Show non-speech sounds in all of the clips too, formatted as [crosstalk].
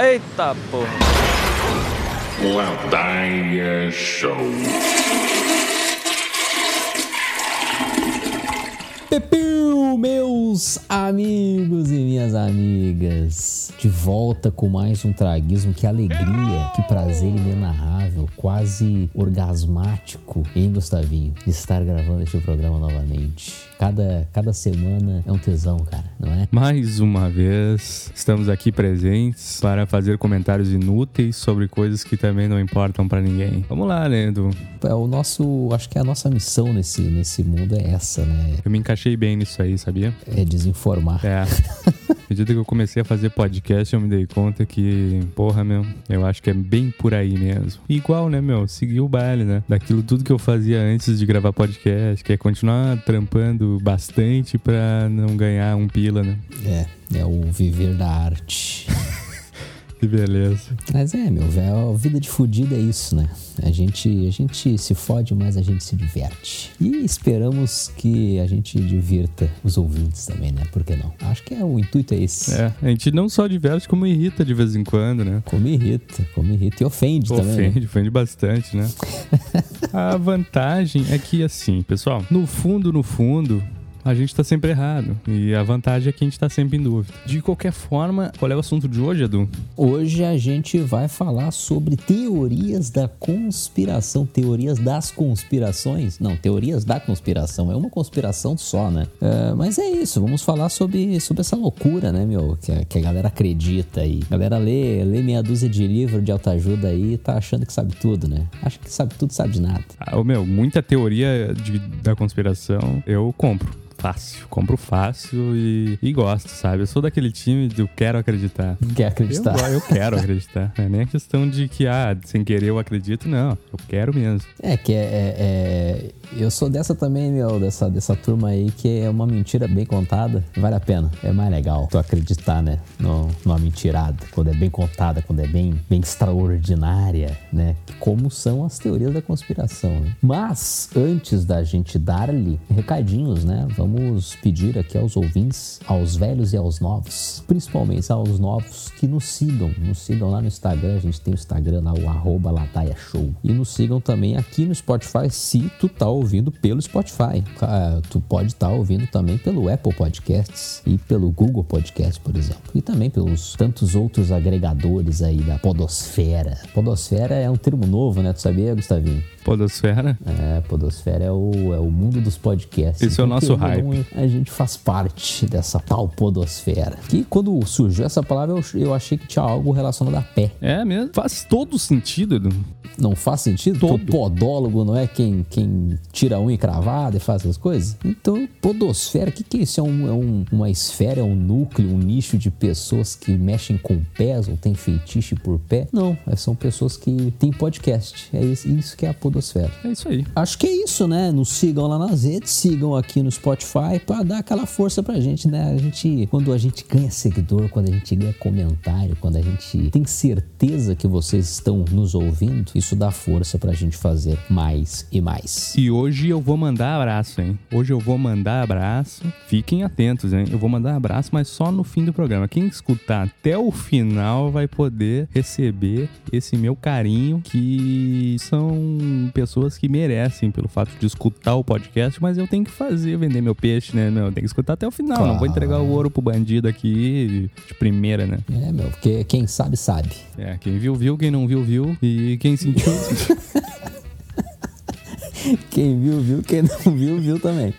Eita porra! Ladaia Show. Pepeu, meus amigos e minhas amigas, de volta com mais um traguismo. Que alegria, que prazer inenarrável, quase orgasmático, hein, Gustavinho, de estar gravando este programa novamente. Cada, cada semana é um tesão, cara, não é? Mais uma vez, estamos aqui presentes para fazer comentários inúteis sobre coisas que também não importam para ninguém. Vamos lá, Edu? É o nosso, acho que a nossa missão nesse, nesse mundo é essa, né? Eu me encaixei bem nisso aí, sabia? É desinformar. É. [laughs] À medida que eu comecei a fazer podcast, eu me dei conta que, porra, meu, eu acho que é bem por aí mesmo. Igual, né, meu, seguir o baile, né? Daquilo tudo que eu fazia antes de gravar podcast, que é continuar trampando bastante pra não ganhar um pila, né? É, é o viver da arte. [laughs] Que beleza. Mas é, meu velho, a vida de fudido é isso, né? A gente, a gente se fode, mas a gente se diverte. E esperamos que a gente divirta os ouvintes também, né? Por que não? Acho que é, o intuito é esse. É, a gente não só diverte, como irrita de vez em quando, né? Como irrita, como irrita. E ofende, também. né? Ofende, ofende bastante, né? [laughs] a vantagem é que, assim, pessoal, no fundo, no fundo, a gente tá sempre errado. E a vantagem é que a gente tá sempre em dúvida. De qualquer forma, qual é o assunto de hoje, Edu? Hoje a gente vai falar sobre teorias da conspiração, teorias das conspirações. Não, teorias da conspiração. É uma conspiração só, né? É, mas é isso, vamos falar sobre, sobre essa loucura, né, meu? Que, a- que a galera acredita aí. A galera lê, lê meia dúzia de livro de autoajuda aí e tá achando que sabe tudo, né? Acha que sabe tudo, sabe de nada. Ah, meu, muita teoria de- da conspiração eu compro. Fácil. Compro fácil e, e gosto, sabe? Eu sou daquele time do quero acreditar. Quer Eu, acreditar? go- eu quero [laughs] acreditar. Não é nem a questão de que, ah, sem querer eu acredito, não. Eu quero mesmo. É, que é, é- é- Eu sou dessa também, meu, dessa, dessa turma aí, que é uma mentira bem contada. Vale a pena. É mais legal tu acreditar, né? No, numa mentirada. Quando é bem contada, quando é bem, bem extraordinária, né? Como são as teorias da conspiração, né? Mas, antes da gente dar-lhe recadinhos, né? Vamos pedir aqui aos ouvintes, aos velhos e aos novos, principalmente aos novos, que nos sigam. Nos sigam lá no Instagram. A gente tem o Instagram lá, o arroba Lataia Show. E nos sigam também aqui no Spotify, se tu tá ouvindo pelo Spotify. Ah, tu pode estar ouvindo também pelo Apple Podcasts e pelo Google Podcast, por exemplo. E também pelos tantos outros agregadores aí da podosfera. Podosfera é um termo novo, né? Tu sabia, Gustavinho? Podosfera. É, Podosfera é o, é o mundo dos podcasts. Esse é o Então, nosso hype. A gente faz parte dessa tal Podosfera. Que quando surgiu essa palavra, eu, eu achei que tinha algo relacionado a pé. É mesmo. Faz todo sentido, Edu. Não faz sentido? Todo. O podólogo não é quem, quem tira unha cravada e faz essas coisas? Então, podosfera, o que, que é isso? É, um- é um- uma esfera, é um núcleo, um nicho de pessoas que mexem com pés ou tem feitiço por pé? Não, é- são pessoas que têm podcast. É isso, isso que é a podosfera. É isso aí. Acho que é isso, né? Nos sigam lá nas redes, sigam aqui no Spotify pra dar aquela força pra gente, né? A gente, quando a gente ganha seguidor, quando a gente ganha comentário, quando a gente tem certeza que vocês estão nos ouvindo, isso dá força pra gente fazer mais e mais. E hoje eu vou mandar abraço, hein? Hoje eu vou mandar abraço. Fiquem atentos, hein? Eu vou mandar abraço, mas só no fim do programa. Quem escutar até o final vai poder receber esse meu carinho, que são pessoas que merecem pelo fato de escutar o podcast, mas eu tenho que fazer, vender meu peixe, né? Meu, eu tenho que escutar até o final. Não vou entregar o ouro pro bandido aqui de primeira, né? É, meu, porque quem sabe, sabe. É, quem viu, viu, quem não viu, viu. E quem sentiu. [laughs] Quem viu, viu. Quem não viu, viu também.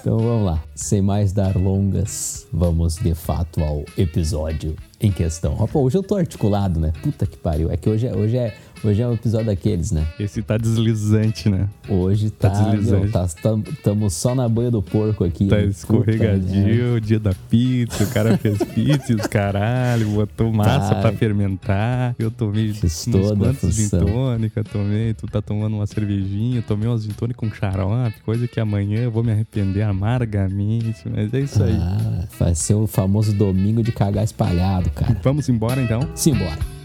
Então vamos lá. Sem mais dar longas, vamos de fato ao episódio em questão. Pô, hoje eu tô articulado, né? Puta que pariu. É que hoje é, hoje é, hoje é um episódio daqueles, né? Esse tá deslizante, né? Hoje tá. Tá deslizante. meu, tá tam- tamo só na banha do porco aqui. Tá né? Puta escorregadio, o dia da pizza, o cara fez [laughs] pizza os caralho, botou massa Tá. pra fermentar. Eu tomei Fiz uns quantos gin tônica, tomei, tu tá tomando uma cervejinha, tomei umas gin tônica com xarope, coisa que amanhã eu vou me arrepender amargamente, mas é isso aí. Ah, vai ser o famoso domingo de cagar espalhado, cara. Vamos embora então? Simbora.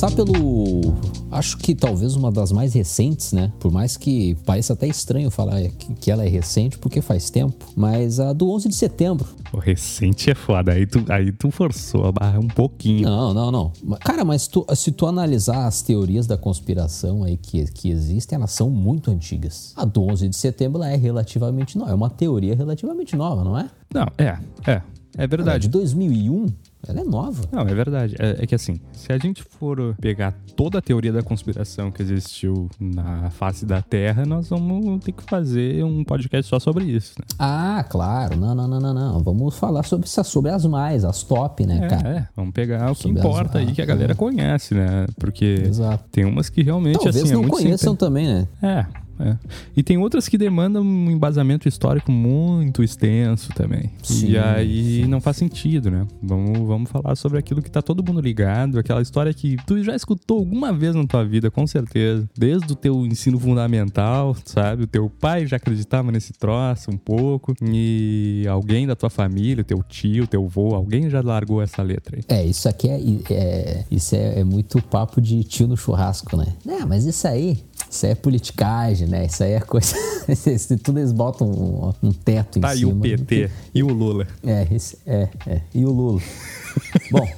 Começar pelo. Acho que talvez uma das mais recentes, né? Por mais que pareça até estranho falar que, ela é recente, porque faz tempo. Mas a do 11 de setembro. O recente é foda. Aí tu, aí tu forçou a barra um pouquinho. Não, não, não. Cara, mas tu, se tu analisar as teorias da conspiração aí que, que existem, elas são muito antigas. A do 11 de setembro é relativamente nova. É uma teoria relativamente nova, não é? Não, é, é. É verdade. Ela é de 2001. Ela é nova. Não, é verdade. É, é, que assim, se a gente for pegar toda a teoria da conspiração que existiu na face da Terra, nós vamos ter que fazer um podcast só sobre isso, né? Ah, claro. Não, não, não, não, não. Vamos falar sobre, sobre as mais, as top, né, é, cara? É, vamos pegar o que importa as... aí que a galera é. conhece, né? Porque Exato. tem umas que realmente, Talvez assim, é não conheçam também, né? É, é. E tem outras que demandam um embasamento histórico muito extenso também. Sim, e aí sim. não faz sentido, né? Vamos, vamos falar sobre aquilo que tá todo mundo ligado, aquela história que tu já escutou alguma vez na tua vida, com certeza. Desde o teu ensino fundamental, sabe? O teu pai já acreditava nesse troço um pouco. E alguém da tua família, teu tio, teu avô, alguém já largou essa letra aí. É, isso aqui é, é isso é, é muito papo de tio no churrasco, né? É, mas isso aí, isso aí é politicagem, né? Isso aí é coisa. [laughs] Tudo eles botam um, um teto em tá, cima. Tá, e o PT? E o Lula? É, esse, é, é. E o Lula. [laughs] Bom.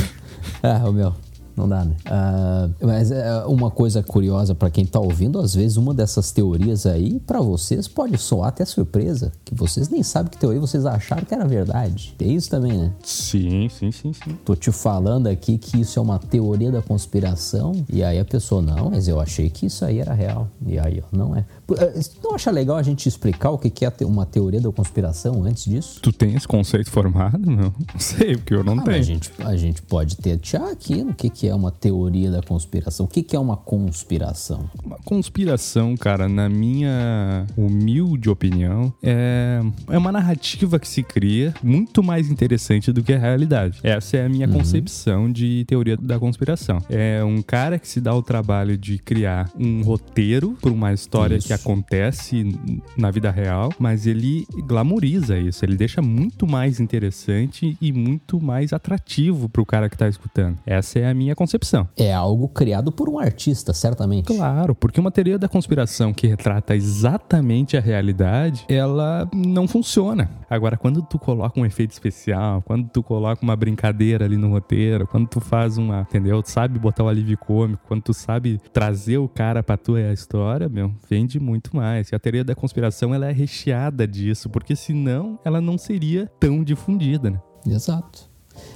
[laughs] ah, o meu não dá, né? Uh, mas uh, uma coisa curiosa para quem tá ouvindo, às vezes uma dessas teorias aí, para vocês, pode soar até surpresa. Que vocês nem sabem que teoria vocês acharam que era verdade. Tem isso também, né? Sim, sim, sim, sim. Tô te falando aqui que isso é uma teoria da conspiração, e aí a pessoa, não, mas eu achei que isso aí era real. E aí, ó, não é. Eh, não acha legal a gente explicar o que é uma teoria da conspiração antes disso? Tu tem esse conceito formado? Não, [laughs] não sei, porque eu não ah, tenho. A gente, a gente pode ter aqui no que, que é uma teoria da conspiração. O que, que é uma conspiração? Uma conspiração, cara, na minha humilde opinião, é, é uma narrativa que se cria muito mais interessante do que a realidade. Essa é a minha uhum. concepção de teoria da conspiração. É um cara que se dá o trabalho de criar um roteiro para uma história Isso. que acontece na vida real, mas ele glamoriza isso, ele deixa muito mais interessante e muito mais atrativo pro cara que tá escutando. Essa é a minha concepção. É algo criado por um artista, certamente. Claro, porque uma teoria da conspiração que retrata exatamente a realidade, ela não funciona. Agora, quando tu coloca um efeito especial, quando tu coloca uma brincadeira ali no roteiro, quando tu faz uma, entendeu? Tu sabe botar o alívio cômico, quando tu sabe trazer o cara pra tua história, meu, vende muito mais. E a teoria da conspiração ela é recheada disso, porque senão ela não seria tão difundida, né? Exato.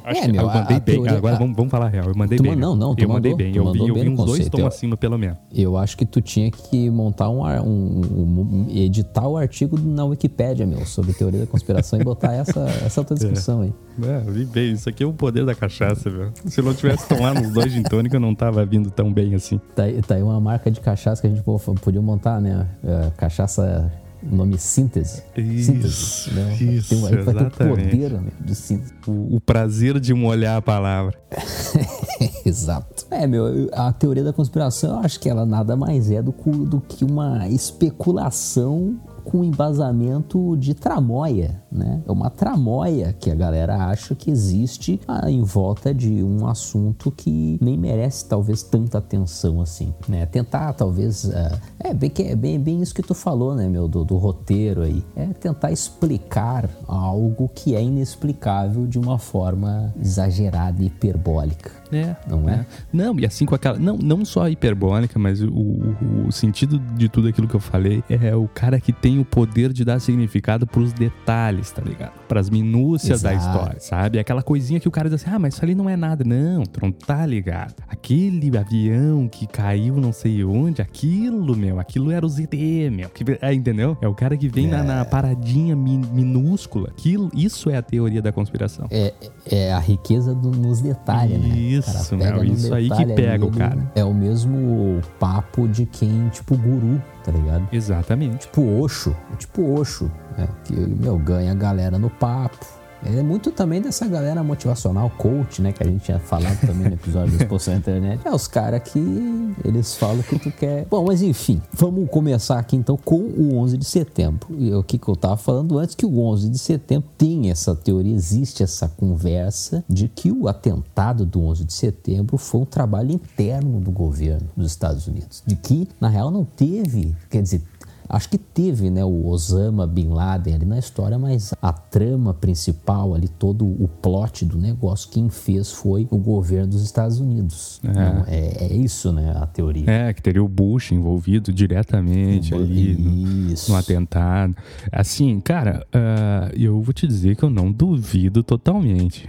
Acho é, meu, eu mandei bem. Teoria, Agora a... vamos, vamos falar real. Eu mandei bem. Não, não, eu mandou, mandei bem. Eu vi, eu vi uns dois tons acima, pelo menos. Eu acho que tu tinha que montar um, um, um, editar o artigo na Wikipédia, meu, sobre teoria da conspiração e botar essa, essa tua [laughs] discussão é. aí. É, eu vi bem. Isso aqui é o poder da cachaça, velho. Se eu não tivesse tomado uns dois gin tônica, eu não tava vindo tão bem assim. Tá, tá aí uma marca de cachaça que a gente pô, podia montar, né? É, cachaça o nome síntese. Isso, síntese, né? isso, tem, vai ter o poder né, de síntese. O, o, prazer de molhar a palavra. [laughs] Exato. É, meu, a teoria da conspiração, eu acho que ela nada mais é do, do que uma especulação com embasamento de tramóia, né? É uma tramóia que a galera acha que existe ah, em volta de um assunto que nem merece talvez tanta atenção assim, né? Tentar talvez uh, é bem é bem, bem isso que tu falou, né, meu, do, do roteiro aí, é tentar explicar algo que é inexplicável de uma forma exagerada e hiperbólica. É. Não é? é? Não, e assim com aquela. Não, não só a hiperbólica, mas o, o, o, sentido de tudo aquilo que eu falei é o cara que tem o poder de dar significado pros detalhes, tá ligado? Pras minúcias Exato. da história, sabe? Aquela coisinha que o cara diz assim: ah, mas isso ali não é nada. Não, tu não tá ligado. Aquele avião que caiu não sei onde, aquilo, meu, aquilo era o ZT, meu. Que, é, entendeu? É o cara que vem é. na, na, paradinha min, minúscula. Aquilo, isso é a teoria da conspiração. É, é a riqueza do, nos detalhes, né? Isso, meu, isso aí que pega o cara. É o mesmo papo de quem, tipo, guru, tá ligado? Exatamente. Tipo Oxo, tipo Oxo, né? Que, meu, ganha a galera no papo, É muito também dessa galera motivacional, coach, né? Que a gente tinha falado também no episódio do Exposição na Internet. É os caras que eles falam que tu quer. Bom, mas enfim, vamos começar aqui então com o 11 de setembro. E o que, que eu tava falando antes, que o 11 de setembro tem essa teoria, existe essa conversa de que o atentado do 11 de setembro foi um trabalho interno do governo dos Estados Unidos. De que, na real, não teve, quer dizer, Acho que teve né, o Osama Bin Laden ali na história, mas a trama principal ali, todo o plot do negócio, quem fez foi o governo dos Estados Unidos. É, Não, é, é isso, né, a teoria. É, que teria o Bush envolvido diretamente ali no, no, atentado. Assim, cara, uh, eu vou te dizer que eu não duvido totalmente.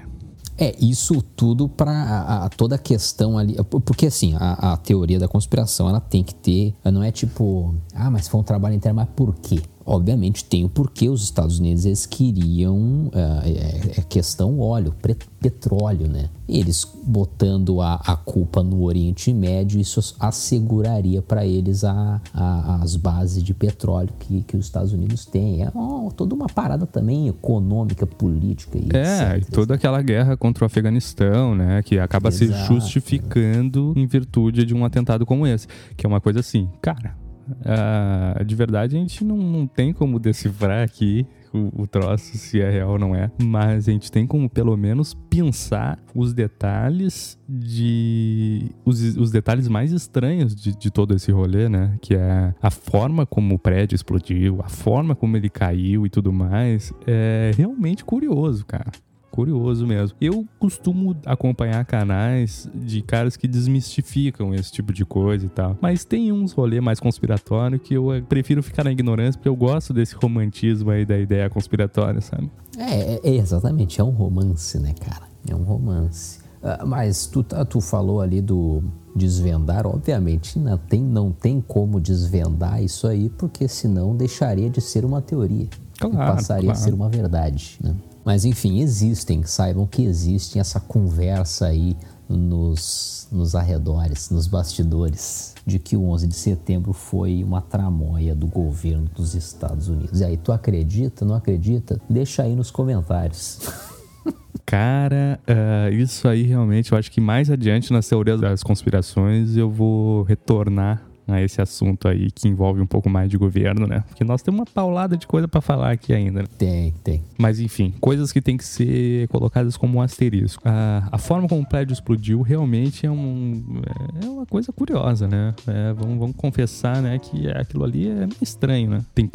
É, isso tudo para toda a questão ali. Porque assim, a, a, teoria da conspiração ela tem que ter. Não é tipo, ah, mas foi um trabalho interno, mas por quê? Obviamente tem o porquê os Estados Unidos eles queriam é, é questão óleo, petróleo, né? Eles botando a, a culpa no Oriente Médio, isso asseguraria para eles a, a, as bases de petróleo que, que os Estados Unidos têm. É oh, toda uma parada também econômica, política. E é, etc. e toda aquela guerra contra o Afeganistão, né? Que acaba Exato. se justificando em virtude de um atentado como esse. Que é uma coisa assim, cara Uh, de verdade, a gente não, não tem como decifrar aqui o, o, troço, se é real ou não é. Mas a gente tem como, pelo menos, pensar os detalhes de. Os, os detalhes mais estranhos de, de todo esse rolê, né? Que é a forma como o prédio explodiu, a forma como ele caiu e tudo mais. É realmente curioso, cara curioso mesmo. Eu costumo acompanhar canais de caras que desmistificam esse tipo de coisa e tal. Mas tem uns rolê mais conspiratório que eu prefiro ficar na ignorância porque eu gosto desse romantismo aí da ideia conspiratória, sabe? É, é exatamente. É um romance, né, cara? É um romance. Uh, mas tu, tá, tu falou ali do desvendar, obviamente não tem, não tem como desvendar isso aí, porque senão deixaria de ser uma teoria. Claro, e passaria claro. a ser uma verdade, né? Mas enfim, existem, saibam que existe essa conversa aí nos, nos arredores, nos bastidores, de que o 11 de setembro foi uma tramóia do governo dos Estados Unidos. E aí, tu acredita, não acredita? Deixa aí nos comentários. [laughs] Cara, uh, isso aí realmente, eu acho que mais adiante nas teorias das conspirações eu vou retornar a esse assunto aí que envolve um pouco mais de governo, né? Porque nós temos uma paulada de coisa para falar aqui ainda. Né? Tem, tem. Mas enfim, coisas que tem que ser colocadas como um asterisco. A, a forma como o prédio explodiu realmente é, um, é uma coisa curiosa, né? É, vamos, vamos confessar, né, que aquilo ali é estranho, né? Tem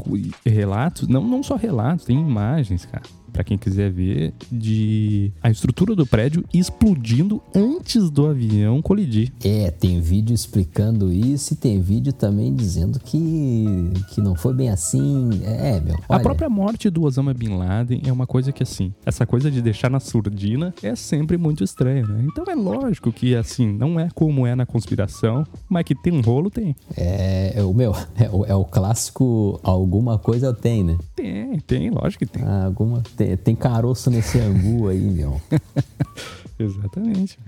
relatos, não, não só relatos, tem imagens, cara para quem quiser ver, de a estrutura do prédio explodindo antes do avião colidir. É, tem vídeo explicando isso e tem vídeo também dizendo que, que não foi bem assim. É, meu. Olha... A própria morte do Osama Bin Laden é uma coisa que, assim, essa coisa de deixar na surdina é sempre muito estranha, né? Então é lógico que, assim, não é como é na conspiração, mas que tem um rolo, tem. É, é o meu, é o, é o clássico alguma coisa tem, né? Tem, tem, lógico que tem. Ah, alguma tem, tem caroço nesse angu aí, meu. [laughs] Exatamente.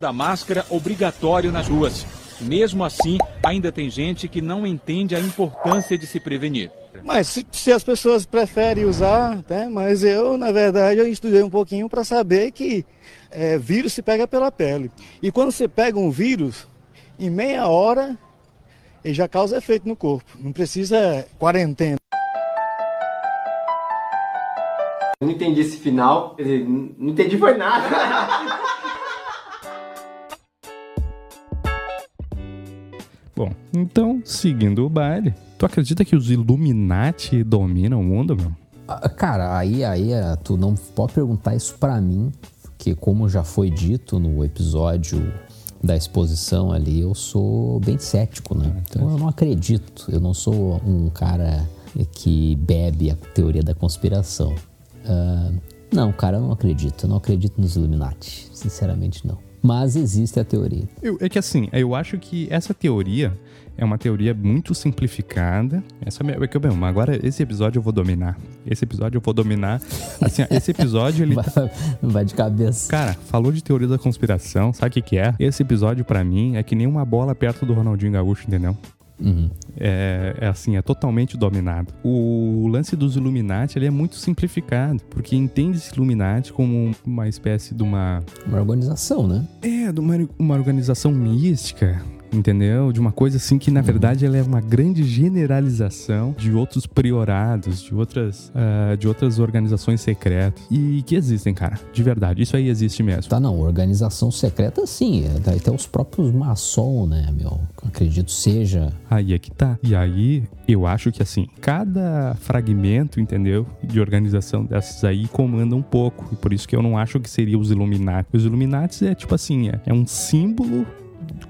Da máscara obrigatório nas ruas. Mesmo assim, ainda tem gente que não entende a importância de se prevenir. Mas se, se as pessoas preferem usar, né? mas eu, na verdade, eu estudei um pouquinho para saber que é, vírus se pega pela pele. E quando você pega um vírus, em meia hora, ele já causa efeito no corpo. Não precisa quarentena. Não entendi esse final. Quer dizer, não entendi foi nada. [laughs] Bom, então, seguindo o baile, tu acredita que os Illuminati dominam o mundo, meu? Ah, cara, aí, aí é, tu não pode perguntar isso para mim, porque como já foi dito no episódio da exposição ali, eu sou bem cético, né? Então eu não acredito. Eu não sou um cara que bebe a teoria da conspiração. Uh, não, cara, eu não acredito. Eu não acredito nos Illuminati. Sinceramente, não. Mas existe a teoria. Eu, é que assim, eu acho que essa teoria é uma teoria muito simplificada. Essa é que eu agora esse episódio eu vou dominar. Esse episódio eu vou dominar. Assim, esse episódio ele [laughs] vai, vai, de cabeça. Cara, falou de teoria da conspiração, sabe o que que é? Esse episódio para mim é que nem uma bola perto do Ronaldinho Gaúcho, entendeu? É, é assim, é totalmente dominado. O lance dos Illuminati ele é muito simplificado, porque entende-se Illuminati como uma espécie de uma Uma organização, né? é, de uma, uma organização mística, entendeu? De uma coisa assim que, na verdade, ela é uma grande generalização de outros priorados, de outras, ah, de outras organizações secretas. E que existem, cara. De verdade. Isso aí existe mesmo. Tá, não. Organização secreta, sim. É, daí tem os próprios maçom, né, meu? Acredito seja. Aí é que tá. E aí, eu acho que assim, cada fragmento, entendeu? De organização dessas aí comanda um pouco. E por isso que eu não acho que seria os Illuminati. Os Illuminati é tipo assim, é, é um símbolo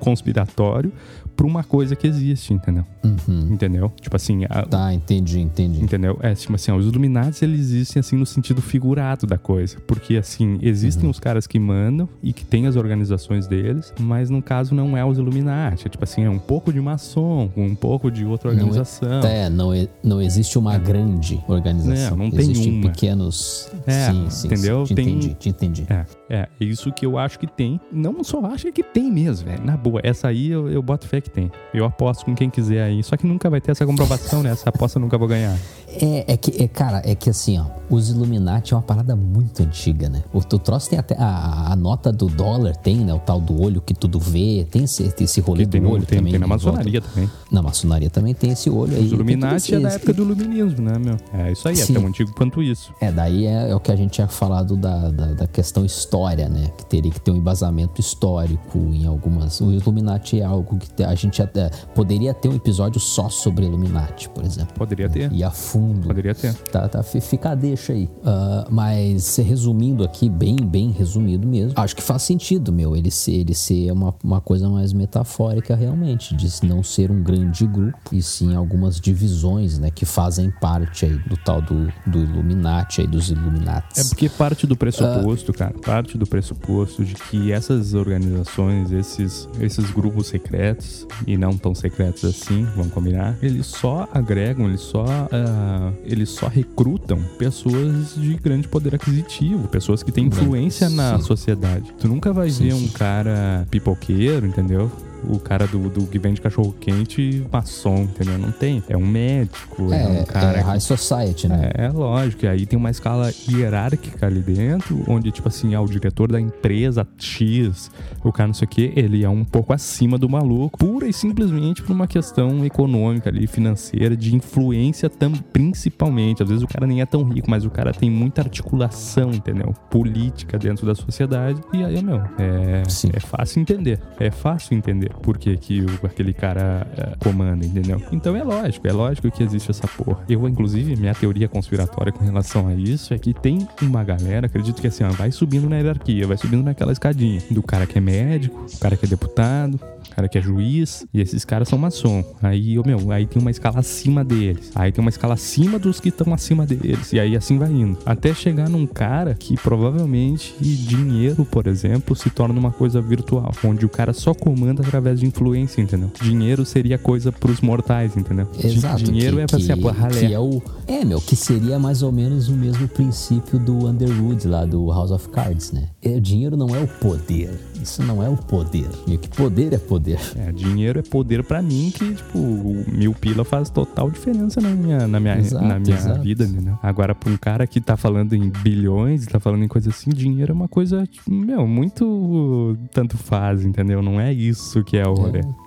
conspiratório pra uma coisa que existe, entendeu? Uhum. Entendeu? Tipo assim, a- Tá, entendi, entendi. Entendeu? É, tipo assim, ó, os Illuminati eles existem assim no sentido figurado da coisa. Porque assim, existem os caras que mandam e que tem as organizações deles, mas no caso não é os Illuminati. É tipo assim, é um pouco de maçom, um pouco de outra Não é- organização. É, não, não existe uma grande organização. Não, não tem Existem pequenos. É, sim, sim, entendeu? Sim, te Tem- entendi, te entendi. É, é, é isso que eu acho que tem. Não só acho, é que tem mesmo, velho. Na boa, essa aí eu, eu boto fé que tem. Eu aposto com quem quiser aí. Só que nunca vai ter essa comprovação, né? Essa aposta eu nunca vou ganhar. É, é que, é, cara, é que assim, ó, os Illuminati é uma parada muito antiga, né? O, o troço tem até a, a nota do dólar, tem, né? O tal do olho que tudo vê, tem esse, esse rolê tem, do olho tem, também. tem na em volta. maçonaria também. Na maçonaria também tem esse olho aí. Os tem Illuminati é da época do iluminismo, né, meu? É isso aí, é Sim. tão antigo quanto isso. É, daí é, é o que a gente tinha falado da, da, da questão história, né? Que teria que ter um embasamento histórico em algumas. O Illuminati é algo que a gente até poderia ter um episódio só sobre Illuminati, por exemplo. Poderia ter. E a fundo. Poderia ter. Tá, tá, fi- fica a deixa aí. Ah, mas resumindo aqui, bem, bem resumido mesmo, acho que faz sentido, meu, ele ser, ele ser uma, uma coisa mais metafórica realmente, de não ser um grande grupo, e sim algumas divisões, né, que fazem parte aí do tal do, do Illuminati aí, dos Illuminatis. É porque parte do pressuposto, cara, parte do pressuposto de que essas organizações, esses, esses grupos secretos, e não tão secretos assim, vamos combinar, eles só agregam, eles só, ah, eles só recrutam pessoas de grande poder aquisitivo, pessoas que têm influência na sociedade. Tu nunca vai ver um cara pipoqueiro, entendeu? O cara do, do que vende cachorro quente, maçom, entendeu? Não tem. É um médico, é, É, um cara é High Society, né? é, lógico. E aí tem uma escala hierárquica ali dentro, onde, tipo assim, ah, o diretor da empresa X, o cara não sei o quê, ele é um pouco acima do maluco, pura e simplesmente por uma questão econômica ali, financeira, de influência tam, principalmente. Às vezes o cara nem é tão rico, mas o cara tem muita articulação, entendeu? Política dentro da sociedade. E aí, meu, é, Sim. é fácil entender. É fácil entender por que, que o- aquele cara é, comanda, entendeu? Então é lógico, é lógico que existe essa porra. Eu, inclusive, minha teoria conspiratória com relação a isso é que tem uma galera, acredito que assim, ó, vai subindo na hierarquia, vai subindo naquela escadinha. Do cara que é médico, o cara que é deputado, cara que é juiz, e esses caras são maçom. Aí, meu, aí tem uma escala acima deles. Aí tem uma escala acima dos que estão acima deles. E aí assim vai indo. Até chegar num cara que provavelmente dinheiro, por exemplo, se torna uma coisa virtual. Onde o cara só comanda através de influência, entendeu? Dinheiro seria coisa pros mortais, entendeu? Exato. Dinheiro que, é pra ser a que, ralé. que é o. É, meu, que seria mais ou menos o mesmo princípio do Underwood lá do House of Cards, né? É, O dinheiro não é o poder. Isso não é o poder. Meio que poder é poder. É, dinheiro é poder pra mim que, tipo, o mil pila faz total diferença na minha, na minha, Exato, na minha exato. vida, entendeu? Agora, pra um cara que tá falando em bilhões, tá falando em coisa assim, dinheiro é uma coisa, tipo, meu, muito tanto faz, entendeu? Não é isso que é o rolê. É.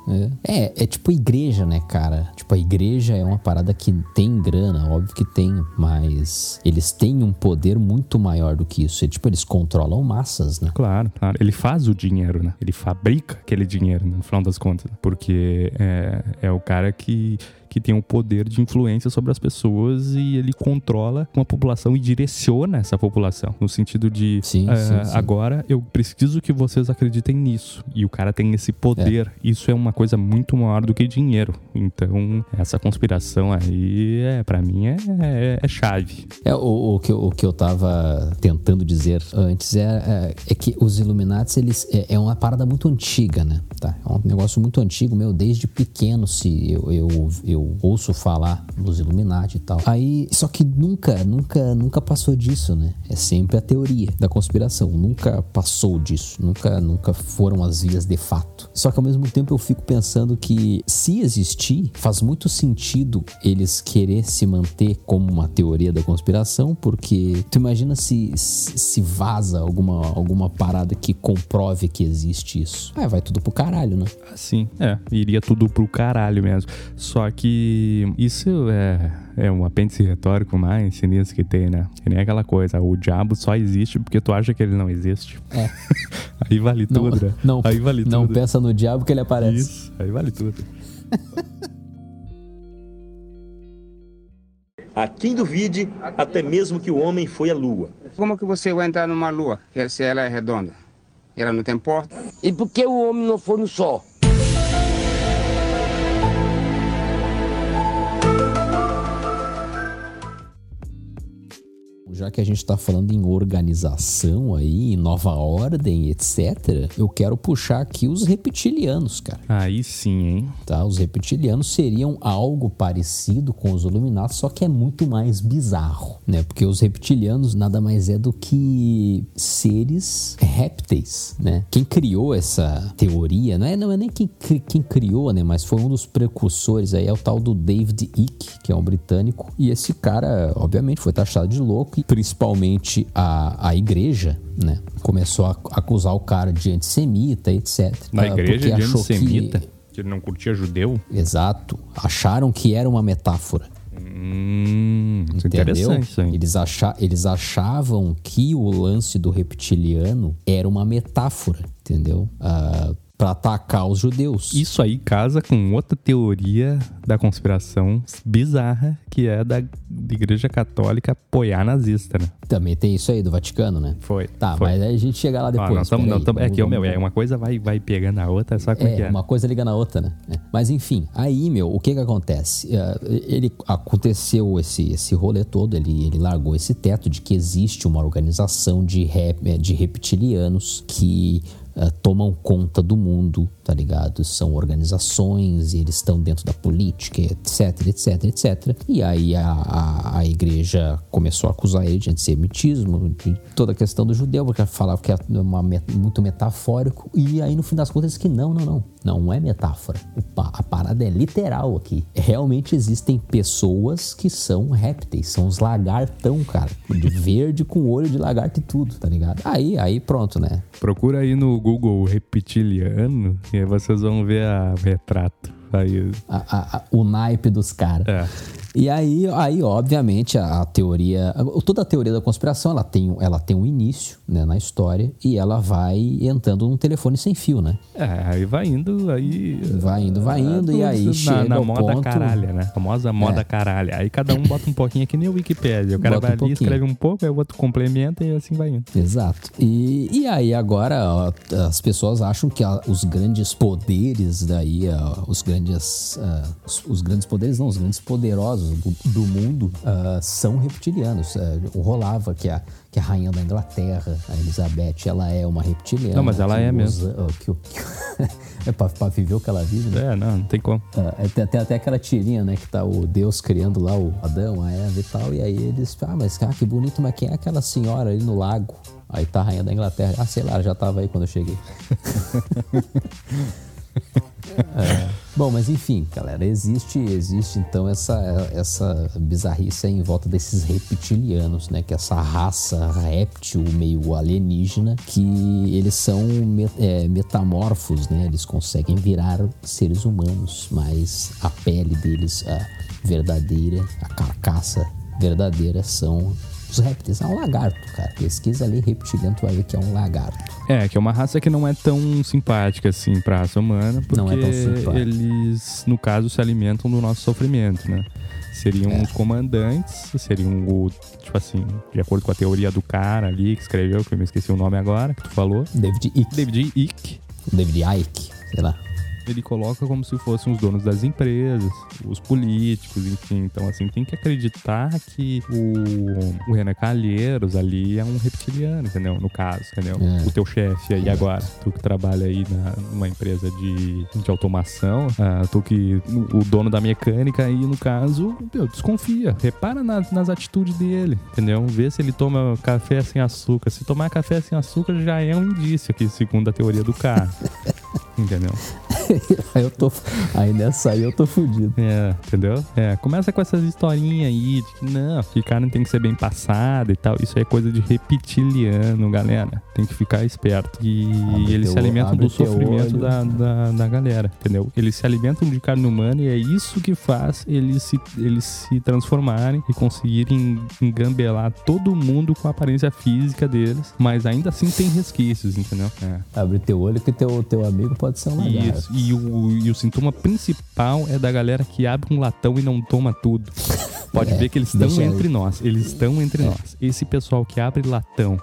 É, é tipo igreja, né, cara? Tipo, a igreja é uma parada que tem grana, óbvio que tem, mas eles têm um poder muito maior do que isso. É, tipo, eles controlam massas, né? Claro, claro. Ele faz o dinheiro, né? Ele fabrica aquele dinheiro, né? no final das contas. né? Porque é, é o cara que, que tem o poder de influência sobre as pessoas e ele controla uma população e direciona essa população. No sentido de, Sim, é, sim, sim. agora eu preciso que vocês acreditem nisso. E o cara tem esse poder. Isso é uma coisa muito maior do que dinheiro. Então, essa conspiração aí, é, para mim, é, é, é chave. É, o, o que, eu- o que eu tava tentando dizer antes é, é, é que os Illuminati, eles, é, é uma parada muito antiga, né? Tá? É um negócio muito antigo, meu, desde pequeno se eu, eu, eu ouço falar nos Illuminati e tal. Aí, só que nunca, nunca, nunca passou disso, né? É sempre a teoria da conspiração. Nunca passou disso. Nunca, nunca foram as vias de fato. Só que ao mesmo tempo eu fico pensando que se existir, faz muito sentido eles querer se manter como uma teoria da conspiração, porque tu imagina se, se vaza alguma, alguma parada que comprove que existe isso. Ah, vai tudo pro caralho, né? Assim, é, iria tudo pro caralho mesmo. Só que isso é, é um apêndice retórico mais sinistro que tem, né? Que nem aquela coisa, o diabo só existe porque tu acha que ele não existe. É. [laughs] aí vale Não, tudo, né? não, aí vale não tudo. pensa no diabo que ele aparece. Isso, aí vale tudo. [laughs] Há quem duvide até mesmo que o homem foi à lua. Como que você vai entrar numa lua se ela é redonda? Ela não tem porta? E por que o homem não foi no sol? Já que a gente tá falando em organização aí, em nova ordem, etc., eu quero puxar aqui os reptilianos, cara. Aí sim, hein? Tá? Os reptilianos seriam algo parecido com os Illuminati, só que é muito mais bizarro, né? Porque os reptilianos nada mais é do que seres répteis, né? Quem criou essa teoria, não é, não é nem quem, quem criou, né? Mas foi um dos precursores aí, é o tal do David Icke, que é um britânico. E esse cara, obviamente, foi taxado de louco, e principalmente a, a igreja, né? Começou a acusar o cara de antissemita, etc. Na igreja de achou que- antissemita, que ele não curtia judeu. Exato. Acharam que era uma metáfora. Hum, é Entendeu? Eles, acha, eles achavam que o lance do reptiliano era uma metáfora, entendeu? Ah, para atacar os judeus. Isso aí casa com outra teoria da conspiração bizarra, que é da Igreja Católica apoiar nazista, né? Também tem isso aí do Vaticano, né? Foi. Tá, foi. mas aí a gente chega lá Ah, depois. nós tamo- nós tamo- é que, meu, é uma coisa vai, vai pegando a outra, sabe como é, que É, é? uma coisa liga na outra, né? É. Mas enfim, aí, meu, o que que acontece? Eh, Ele aconteceu esse, esse rolê todo, ele, ele largou esse teto de que existe uma organização de, rep, eh, de reptilianos que eh, tomam conta do mundo, tá ligado? São organizações, e eles estão dentro da política, etc, etc, etc. E aí a, a, a igreja começou a acusar ele de antissemitismo, de toda a questão do judeu, porque falava que é uma, muito metafórico. E aí no fim das contas que não, não, não. Não é metáfora. O pa- A parada é literal aqui. Realmente existem pessoas que são répteis, são os lagartão, cara. De verde com olho de lagarto e tudo, tá ligado? Aí, aí pronto, né? Procura aí no Google reptiliano e aí vocês vão ver a o retrato. Aí, A- a- a- o naipe dos caras. é. E aí, aí obviamente, a, a teoria. a- Toda a teoria da conspiração ela tem, ela tem um início né, na história e ela vai entrando num telefone sem fio, né? É, aí vai indo, aí. Vai indo, vai indo, e aí na, chega na moda ponto- caralha, né? A famosa moda É. caralha. Aí cada um bota um pouquinho, é que nem o Wikipedia. O cara Bota vai um ali, pouquinho. escreve um pouco, aí o outro complementa e assim vai indo. Exato. E, e aí agora ó, as pessoas acham que ó, os grandes poderes daí, ó, os grandes, ah, os, os grandes poderes não, os grandes poderosos do, do mundo ah, são reptilianos. Ah, rolava que a que a rainha da Inglaterra, a Elizabeth, ela é uma reptiliana. Não, mas ela que é os- mesmo. ah, que o- [laughs] é pra, pra viver o que ela vive, né? É, não, não tem como. É, tem, tem até aquela tirinha, né? Que tá o Deus criando lá o Adão, a Eva e tal. E aí eles, ah, mas ah, que bonito, mas quem é aquela senhora ali no lago? Aí tá a rainha da Inglaterra. Ah, sei lá, já tava aí quando eu cheguei. [laughs] É, bom, mas enfim, galera, existe, existe então essa, essa bizarrice em volta desses reptilianos, né? Que é essa raça réptil meio alienígena que eles são é, metamorfos, né? Eles conseguem virar seres humanos, mas a pele deles, a verdadeira, a carcaça verdadeira são os répteis. É um lagarto, cara. Pesquisa ali reptiliano, tu vai ver que é um lagarto. É, que é uma raça que não é tão simpática assim pra raça humana, porque Não é tão simpática. eles, no caso, se alimentam do nosso sofrimento, né? Seriam É. os comandantes, seriam o, tipo assim, de acordo com a teoria do cara ali que escreveu, que eu me esqueci o nome agora, que tu falou. David Icke. David Icke. David Icke, sei lá. Ele coloca como se fossem os donos das empresas, os políticos, enfim. Então, assim, tem que acreditar que o, o Renan Calheiros ali é um reptiliano, entendeu? No caso, entendeu? É. O teu chefe aí agora, tu que trabalha aí na, numa empresa de, de automação, ah, tu que o dono da mecânica aí, no caso, meu, desconfia. Repara na- nas atitudes dele, entendeu? Vê se ele toma café sem açúcar. Se tomar café sem açúcar já é um indício aqui, segundo a teoria do cara. [laughs] Entendeu? [laughs] aí eu tô. Aí nessa aí eu tô fudido. É, entendeu? É, começa com essas historinhas aí de que não, que cara tem que ser bem passado e tal. Isso aí é coisa de reptiliano, galera. Tem que ficar esperto. E Abre eles se teu- alimentam abre do sofrimento da, da, da galera, entendeu? Eles se alimentam de carne humana e é isso que faz eles se, eles se transformarem e conseguirem engambelar todo mundo com a aparência física deles, mas ainda assim tem resquícios, entendeu? É. Abre teu olho que teu, teu amigo pode ser um lagarto. Isso. E o, e o sintoma principal é da galera que abre um latão e não toma tudo. Pode [laughs] É, ver que eles estão aí. entre nós. Eles estão entre É. nós. Esse pessoal que abre latão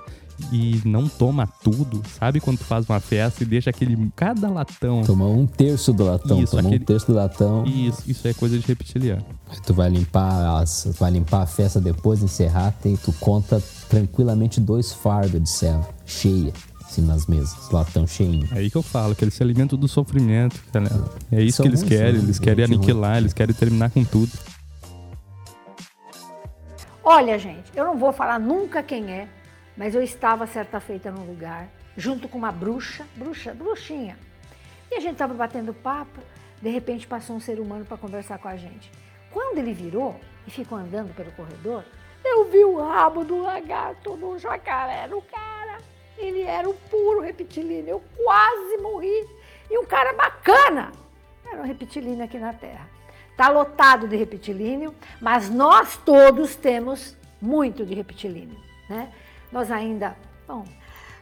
e não toma tudo, sabe quando tu faz uma festa e deixa aquele. Cada latão. Toma um terço do latão. Isso, toma aquele- um terço do latão. Isso, isso é coisa de reptiliano. Aí tu vai limpar, as, vai limpar a festa depois, encerrar, tem, tu conta tranquilamente dois fardos de cela, cheia, assim, nas mesas, latão cheinho. É aí que eu falo, que eles se alimentam do sofrimento, galera. É isso São que eles ruins, querem, né? eles querem Gente ruim. aniquilar, eles querem terminar com tudo. Olha, gente, eu não vou falar nunca quem é, mas eu estava certa feita num lugar, junto com uma bruxa, bruxa, bruxinha. E a gente estava batendo papo, de repente passou um ser humano para conversar com a gente. Quando ele virou e ficou andando pelo corredor, eu vi o rabo do lagarto no jacaré no cara. Ele era um puro reptilíneo, eu quase morri. E um cara bacana, era um reptilíneo aqui na Terra. Está lotado de reptilíneo, mas nós todos temos muito de reptilíneo. Né? Nós ainda, bom,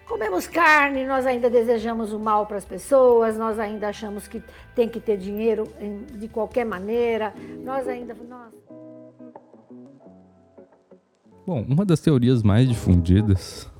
comemos carne, nós ainda desejamos o mal para as pessoas, nós ainda achamos que tem que ter dinheiro de qualquer maneira, nós ainda. Nossa. Bom, uma das teorias mais difundidas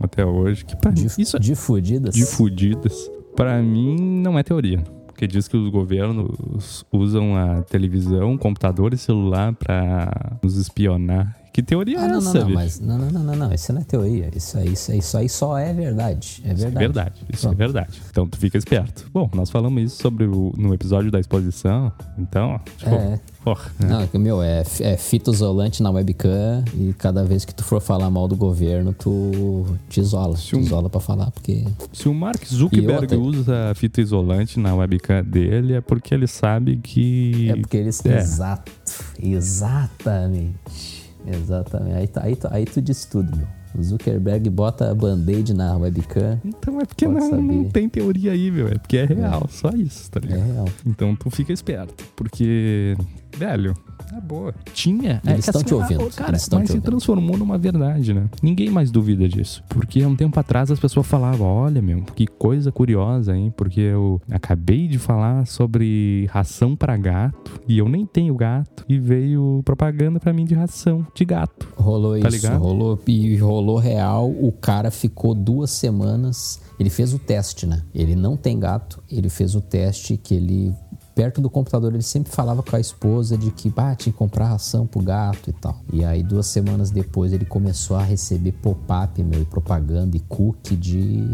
até hoje, que pra mim, isso é Difundidas. difundidas, pra mim não é teoria. Porque diz que os governos usam a televisão, computador e celular pra nos espionar. Que teoria Ah, é não, essa, não, não, mas não, não, não, não, não, isso não é teoria. Isso aí, isso aí, isso aí só é verdade. É Isso é verdade. verdade, isso é Pronto. verdade. Então tu fica esperto. Bom, nós falamos isso sobre o, no episódio da exposição, então, tipo, É. porra, né? Não, é que, meu, é, é fita isolante na webcam e cada vez que tu for falar mal do governo, tu te isola. Te um- isola pra falar, porque. Se o Mark Zuckerberg outra- usa fita isolante na webcam dele, é porque ele sabe que. É porque eles. É. Exato. Exatamente. Exatamente. Aí, tu- aí, aí tu disse tudo, meu. O Zuckerberg bota band-aid na webcam. Então é porque não, não tem teoria aí, meu. É porque é real, só isso, tá É ligado? real. Então tu fica esperto. Porque, velho, é boa. Tinha. é Eles que estão te ouvindo, ô, Cara, mas se ouvindo. transformou numa verdade, né? Ninguém mais duvida disso. Porque há um tempo atrás as pessoas falavam: olha, meu, que coisa curiosa, hein? Porque eu acabei de falar sobre ração pra gato e eu nem tenho gato. E veio propaganda pra mim de ração de gato. Rolou Tá isso, ligado? rolou e rolou real. O cara ficou duas semanas. Ele fez o teste, né? Ele não tem gato. Ele fez o teste que ele perto do computador ele sempre falava com a esposa de que bah, tinha que comprar ração pro gato e tal. E aí duas semanas depois ele começou a receber pop-up, meu, e propaganda e cookie de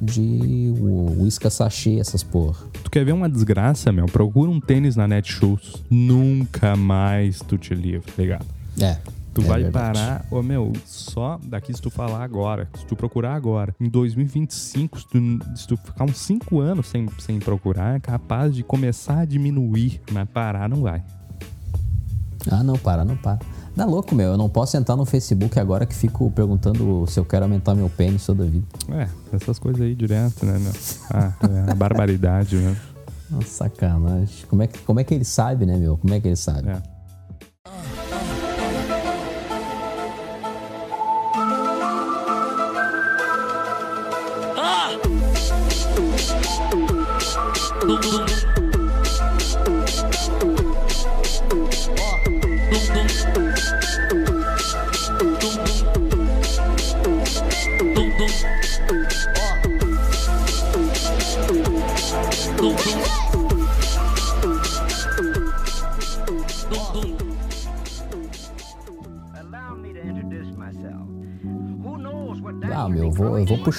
de uísca sachê, essas porra. Tu quer ver uma desgraça, meu? Procura um tênis na Netshoes. Nunca mais tu te livra, tá ligado? É. Tu é vai verdade. parar, ô meu, só daqui se tu falar agora, se tu procurar agora, em 2025, se tu, se tu ficar uns 5 anos sem, sem procurar, é capaz de começar a diminuir, mas parar não vai. Ah, não, para, não para. Dá louco, meu. Eu não posso entrar no Facebook agora que fico perguntando se eu quero aumentar meu pênis toda vida. É, essas coisas aí direto, né, meu? Ah, é a barbaridade, né? [laughs] Nossa, sacanagem. Como é, que, como é que ele sabe, né, meu? Como é que ele sabe? É.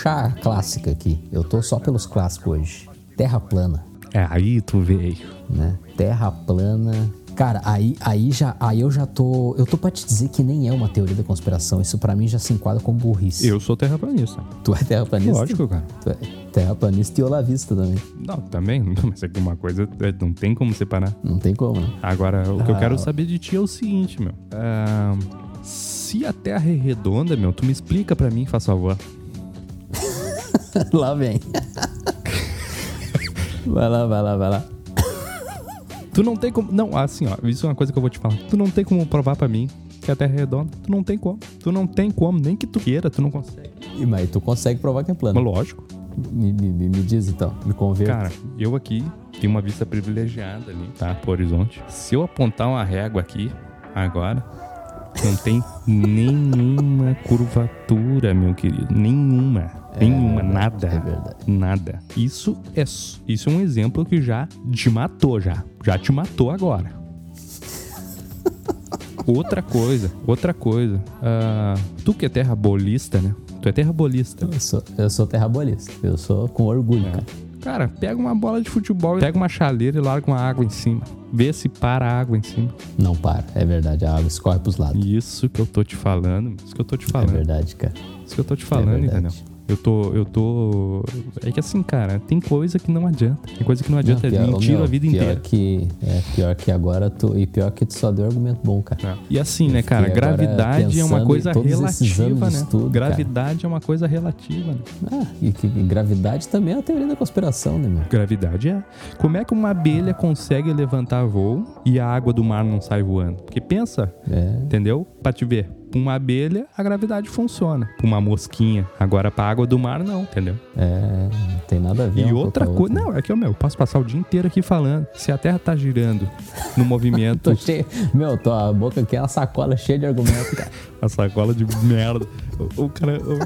puxar a clássica aqui. Eu tô só pelos clássicos hoje. Terra plana, É, aí tu veio. né? Terra plana. Cara, aí, aí, já, aí eu já tô. Eu tô pra te dizer que nem é uma teoria da conspiração. Isso pra mim já se enquadra como burrice. Eu sou terraplanista. Tu é terraplanista? Lógico, cara. Tu é terraplanista e olavista também. Não, também. [laughs] Mas é que uma coisa é, não tem como separar. Não tem como, né? Agora, o que eu Ah. quero saber de ti é o seguinte, meu. Ah, se a Terra é redonda, meu, tu me explica pra mim, faz favor. [laughs] lá vem. vai lá, vai lá, vai lá. Tu não tem como. Não, assim, ó, isso é uma coisa que eu vou te falar. Tu não tem como provar pra mim que a Terra é redonda. Tu não tem como. Tu não tem como. Nem que tu queira, tu não consegue. E, mas tu consegue provar que é Mas plano. lógico. Me, me, me- diz então, me converta. Cara, eu aqui tenho uma vista privilegiada ali, tá? Pro horizonte. Se eu apontar uma régua aqui, agora, não tem [laughs] nenhuma curvatura, meu querido. Nenhuma. Nenhuma, nada. é verdade. Nada. Isso é, isso é um exemplo que já te matou, já. Já te matou agora. [laughs] outra coisa, outra coisa. Ah, tu que é terrabolista, né? Tu é terrabolista. Eu sou, eu sou terrabolista. Eu sou com orgulho, É. cara. Cara, pega uma bola de futebol, pega uma chaleira e larga uma água em cima. Vê se para a água em cima. Não para, é verdade. A água escorre pros lados. Isso que eu tô te falando. Isso que eu tô te É falando. verdade, cara. Isso que eu tô te falando, É entendeu? Eu tô, eu tô. É que assim, cara, tem coisa que não adianta. Tem coisa que não adianta. Não, é pior- mentira meu, a vida pior inteira. Que, é, pior que agora tu. E pior que tu só deu argumento bom, cara. É. E assim, né, cara, fiquei agora gravidade é uma coisa relativa, né? estudo, gravidade é uma coisa relativa, né? Ah, e, que e gravidade também é uma teoria da conspiração, né, meu? Gravidade é. Como é que uma abelha consegue levantar voo e a água do mar não sai voando? Porque pensa, É. entendeu? Pra te ver. Pra uma abelha, a gravidade funciona. Pra uma mosquinha. Agora, pra água do mar, não, entendeu? É, não tem nada a ver. E uma outra a coisa. Não, é que, meu, eu posso passar o dia inteiro aqui falando. Se a Terra tá girando no [laughs] movimento. Tô cheio. Meu, tua boca aqui é uma sacola cheia de argumento, cara. [laughs] a sacola de merda. O, o cara. o-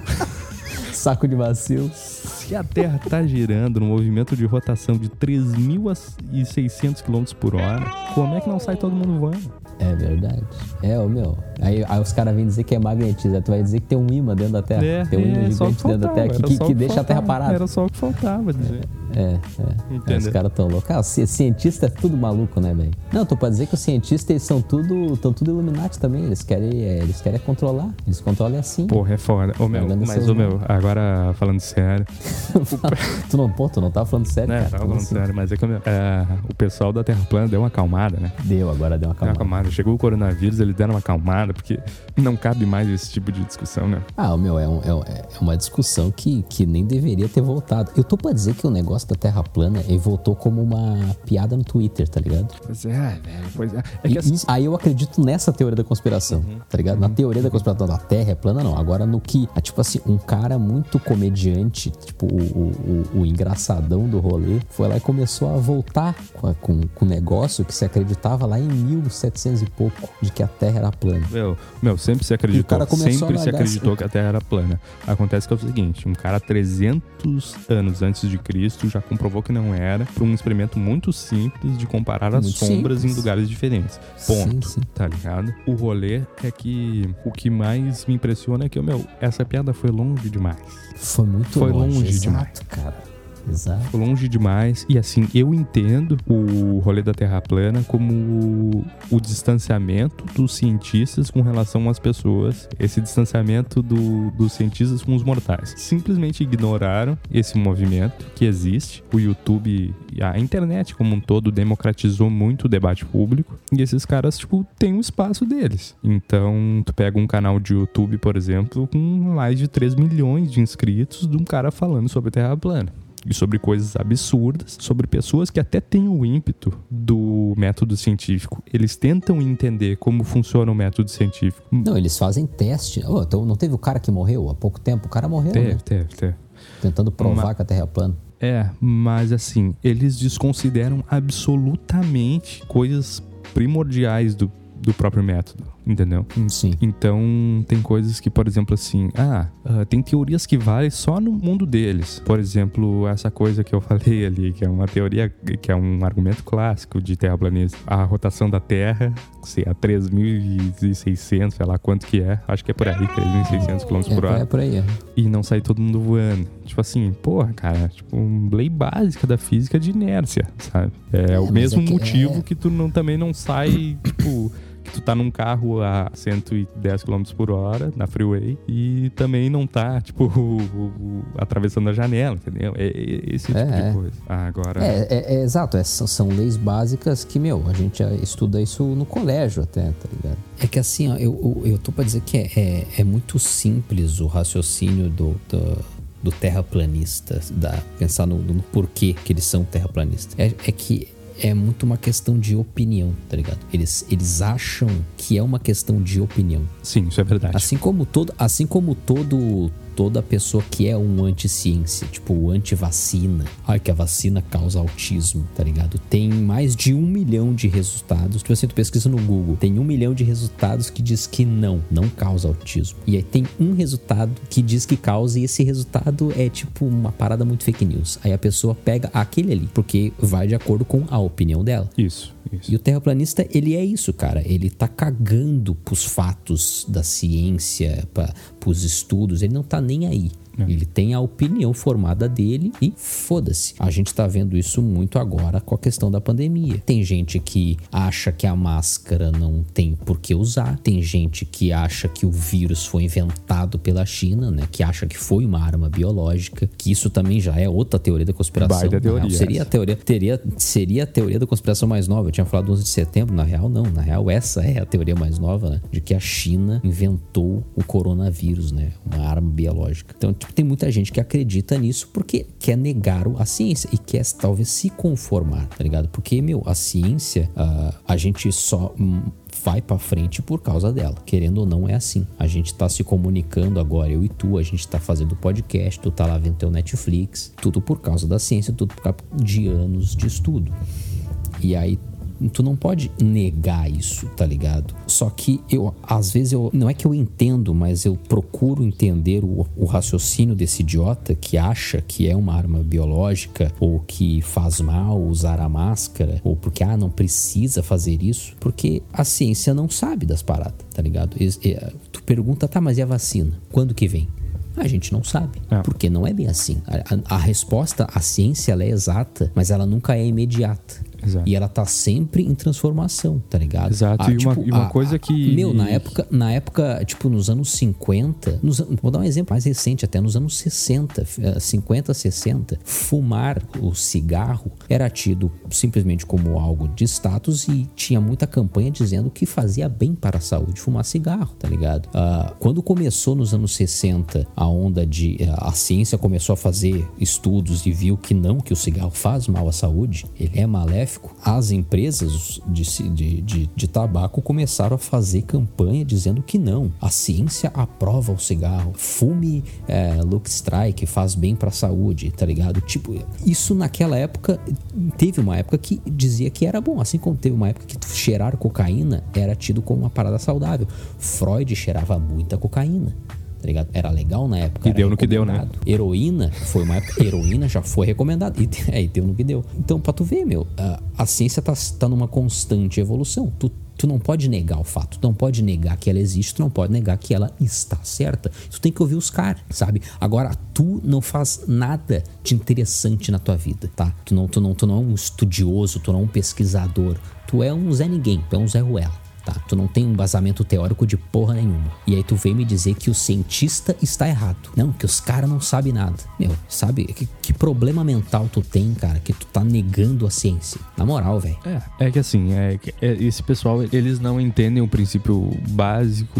[laughs] Saco de vacilo. se a Terra tá girando no movimento de rotação de 3.600 km por hora, como é que não sai todo mundo voando? É verdade. É, ô meu. Aí, aí os caras vêm dizer que é magnetismo. Tu vai dizer que tem um imã dentro da Terra. É, tem um imã é, gigante que dentro da faltava, Terra que, que, que deixa a Terra faltava, parada. Era só o que faltava dizer. É, é. Entendeu? Os caras tão loucos. Ah, ci- cientista é tudo maluco, né, velho? Não, tô pra dizer que os cientistas eles são tudo, tão tudo Illuminati também. Eles querem, é, eles querem controlar. Eles controlam assim. Porra, é foda. Ô, meu, mas, ô, meu, agora falando sério. [laughs] tu não, pô, tu não tava falando sério, Né, cara. tava falando assim? sério, mas é que, meu, é, o pessoal da Terra plana deu uma acalmada, né? Deu, agora deu uma Deu uma calma. acalmada. Chegou o coronavírus, eles deram uma acalmada, porque não cabe mais esse tipo de discussão, né? Ah, meu, é, um- é é uma discussão que, que nem deveria ter voltado. Eu tô pra dizer que o negócio da Terra plana ele voltou como uma piada no Twitter, tá ligado? Pois é, velho. Pois é. É E- assim, isso- aí eu acredito nessa teoria da conspiração, tá ligado? Na teoria da conspiração da Terra é plana, não. Agora no que, ah, tipo assim, um cara muito comediante, tipo o, o, o- o engraçadão do rolê, foi lá e começou a voltar com, a- com, com o negócio que se acreditava lá em 1700 e pouco, de que a Terra era plana. Meu, meu, sempre se E o acreditou, cara sempre se acreditou assim. que a Terra era plana. Acontece que é o seguinte, um cara 300 anos antes de Cristo já comprovou que não era por um experimento muito simples de comparar as Muito sombras simples. em lugares diferentes. Ponto. Sim, sim. Tá ligado? O rolê é que o que mais me impressiona é que, meu, essa piada foi longe demais. Foi muito Foi longe, longe exato, demais. cara. Exato. Longe demais. E assim, eu entendo o rolê da Terra plana como o distanciamento dos cientistas com relação às pessoas. Esse distanciamento do- dos cientistas com os mortais. Simplesmente ignoraram esse movimento que existe. O YouTube a internet como um todo democratizou muito o debate público. E esses caras, tipo, têm um espaço deles. Então, tu pega um canal de YouTube, por exemplo, com mais de 3 milhões de inscritos de um cara falando sobre Terra plana e sobre coisas absurdas, sobre pessoas que até têm o ímpeto do método científico. Eles tentam entender como funciona o método científico. Não, eles fazem teste. Ô, então, não teve o cara que morreu há pouco tempo? O cara morreu, né? Teve, teve, teve. Tentando provar Uma- que a Terra é plana. É, mas assim, eles desconsideram absolutamente coisas primordiais do, do próprio método. Entendeu? Sim. Então, tem coisas que, por exemplo, assim, ah, ah, tem teorias que valem só no mundo deles. Por exemplo, essa coisa que eu [laughs] falei ali, que é uma teoria, que é um argumento clássico de terraplanismo. A rotação da Terra, sei, a 3.600, sei lá quanto que é, acho que é por aí, 3.600 km por É, hora. é por aí. é. E não sair todo mundo voando. Tipo assim, porra, cara, tipo, uma lei básica da física de inércia, sabe? É, o mas mesmo é motivo é. que tu não, também não sai, tipo, tu tá num carro a 110 km por hora na freeway e também não tá, tipo, [laughs] o- o- atravessando a janela, entendeu? É, é esse tipo É, de é. coisa. Ah, agora. É, é, é exato, é, são, são leis básicas que, meu, a gente estuda isso no colégio até, tá ligado? É que assim, ó, eu, eu, eu tô pra dizer que é, é, é muito simples o raciocínio do, do, do terraplanista, da, pensar no, no porquê que eles são terraplanistas. É, é que é muito uma questão de opinião, tá ligado? Eles, eles acham que é uma questão de opinião. Sim, isso é verdade. Assim como todo, assim como todo toda pessoa que é um anti-ciência, tipo o anti-vacina, ai que a vacina causa autismo, tá ligado? Tem mais de um milhão de resultados. Tipo assim, tu pesquisa no Google, tem um milhão de resultados que diz que não, não causa autismo. E aí tem um resultado que diz que causa e esse resultado é tipo uma parada muito fake news. Aí a pessoa pega aquele ali, porque vai de acordo com a opinião dela. Isso, E o terraplanista, ele é isso, cara. Ele tá cagando pros fatos da ciência, pra, pros estudos. Ele não tá nem aí. Ele tem a opinião formada dele e foda-se. A gente tá vendo isso muito agora com a questão da pandemia. Tem gente que acha que a máscara não tem por que usar. Tem gente que acha que o vírus foi inventado pela China, né? Que acha que foi uma arma biológica. Que isso também já é outra teoria da conspiração. Baita Na real, teoria seria a teoria, teria, seria a teoria da conspiração mais nova. Eu tinha falado 11 de setembro, na real não. Na real essa é a teoria mais nova, né? De que a China inventou o coronavírus, né? Uma arma biológica. Então, tipo, tem muita gente que acredita nisso porque quer negar a ciência e quer talvez se conformar, tá ligado? Porque, meu, a ciência, ah, a gente só... hum, vai pra frente por causa dela. Querendo ou não, é assim. A gente tá se comunicando agora, eu e tu, a gente tá fazendo podcast, tu tá lá vendo teu Netflix, tudo por causa da ciência, tudo por causa de anos de estudo. E aí tu não pode negar isso, tá ligado? Só que eu, às vezes, eu não é que eu entendo, mas eu procuro entender o, o raciocínio desse idiota que acha que é uma arma biológica ou que faz mal usar a máscara ou porque, ah, não precisa fazer isso, porque a ciência não sabe das paradas, tá ligado? Eles- é, tu pergunta, tá, mas e a vacina? Quando que vem? A gente não sabe, É. porque não é bem assim. A, a- a resposta, a ciência, ela é exata, mas ela nunca é imediata. Exato. E ela tá sempre em transformação, tá ligado? Exato, e uma- e uma coisa que- Meu, na época, na época, tipo, nos anos 50, nos vou dar um exemplo mais recente, até nos anos 60, eh, 50, 60, fumar o cigarro era tido simplesmente como algo de status e tinha muita campanha dizendo que fazia bem para a saúde fumar cigarro, tá ligado? Ah, quando começou nos anos 60 a onda de. eh, a ciência começou a fazer estudos e viu que não, que o cigarro faz mal à saúde, ele é maléfico, as empresas de, de, de, de tabaco começaram a fazer campanha dizendo que não. A ciência aprova o cigarro. Fume é, Luke Strike, faz bem pra saúde, tá ligado? Tipo, isso naquela época, teve uma época que dizia que era bom, assim como teve uma época que cheirar cocaína era tido como uma parada saudável. Freud cheirava muita cocaína. Tá ligado? Era legal na época. E deu no que deu, né? Heroína foi uma época. Heroína já foi recomendada. E, [laughs] é, e deu no que deu. Então, pra tu ver, meu, a, a ciência tá, tá numa constante evolução. Tu, tu não pode negar o fato. Tu não pode negar que ela existe. Tu não pode negar que ela está certa. Tu tem que ouvir os caras, sabe? Agora, tu não faz nada de interessante na tua vida, tá? Tu não, tu não, tu não é um estudioso, tu não é um pesquisador. Tu é um Zé Ninguém, tu é um Zé Ruela. Tá, tu não tem um embasamento teórico de porra nenhuma. E aí tu vem me dizer que o cientista está errado. Não, que os caras não sabem nada. Meu, sabe? Que, que problema mental tu tem, cara, que tu tá negando a ciência? Na moral, velho. É, é que assim, é, é- esse pessoal, eles não entendem o princípio básico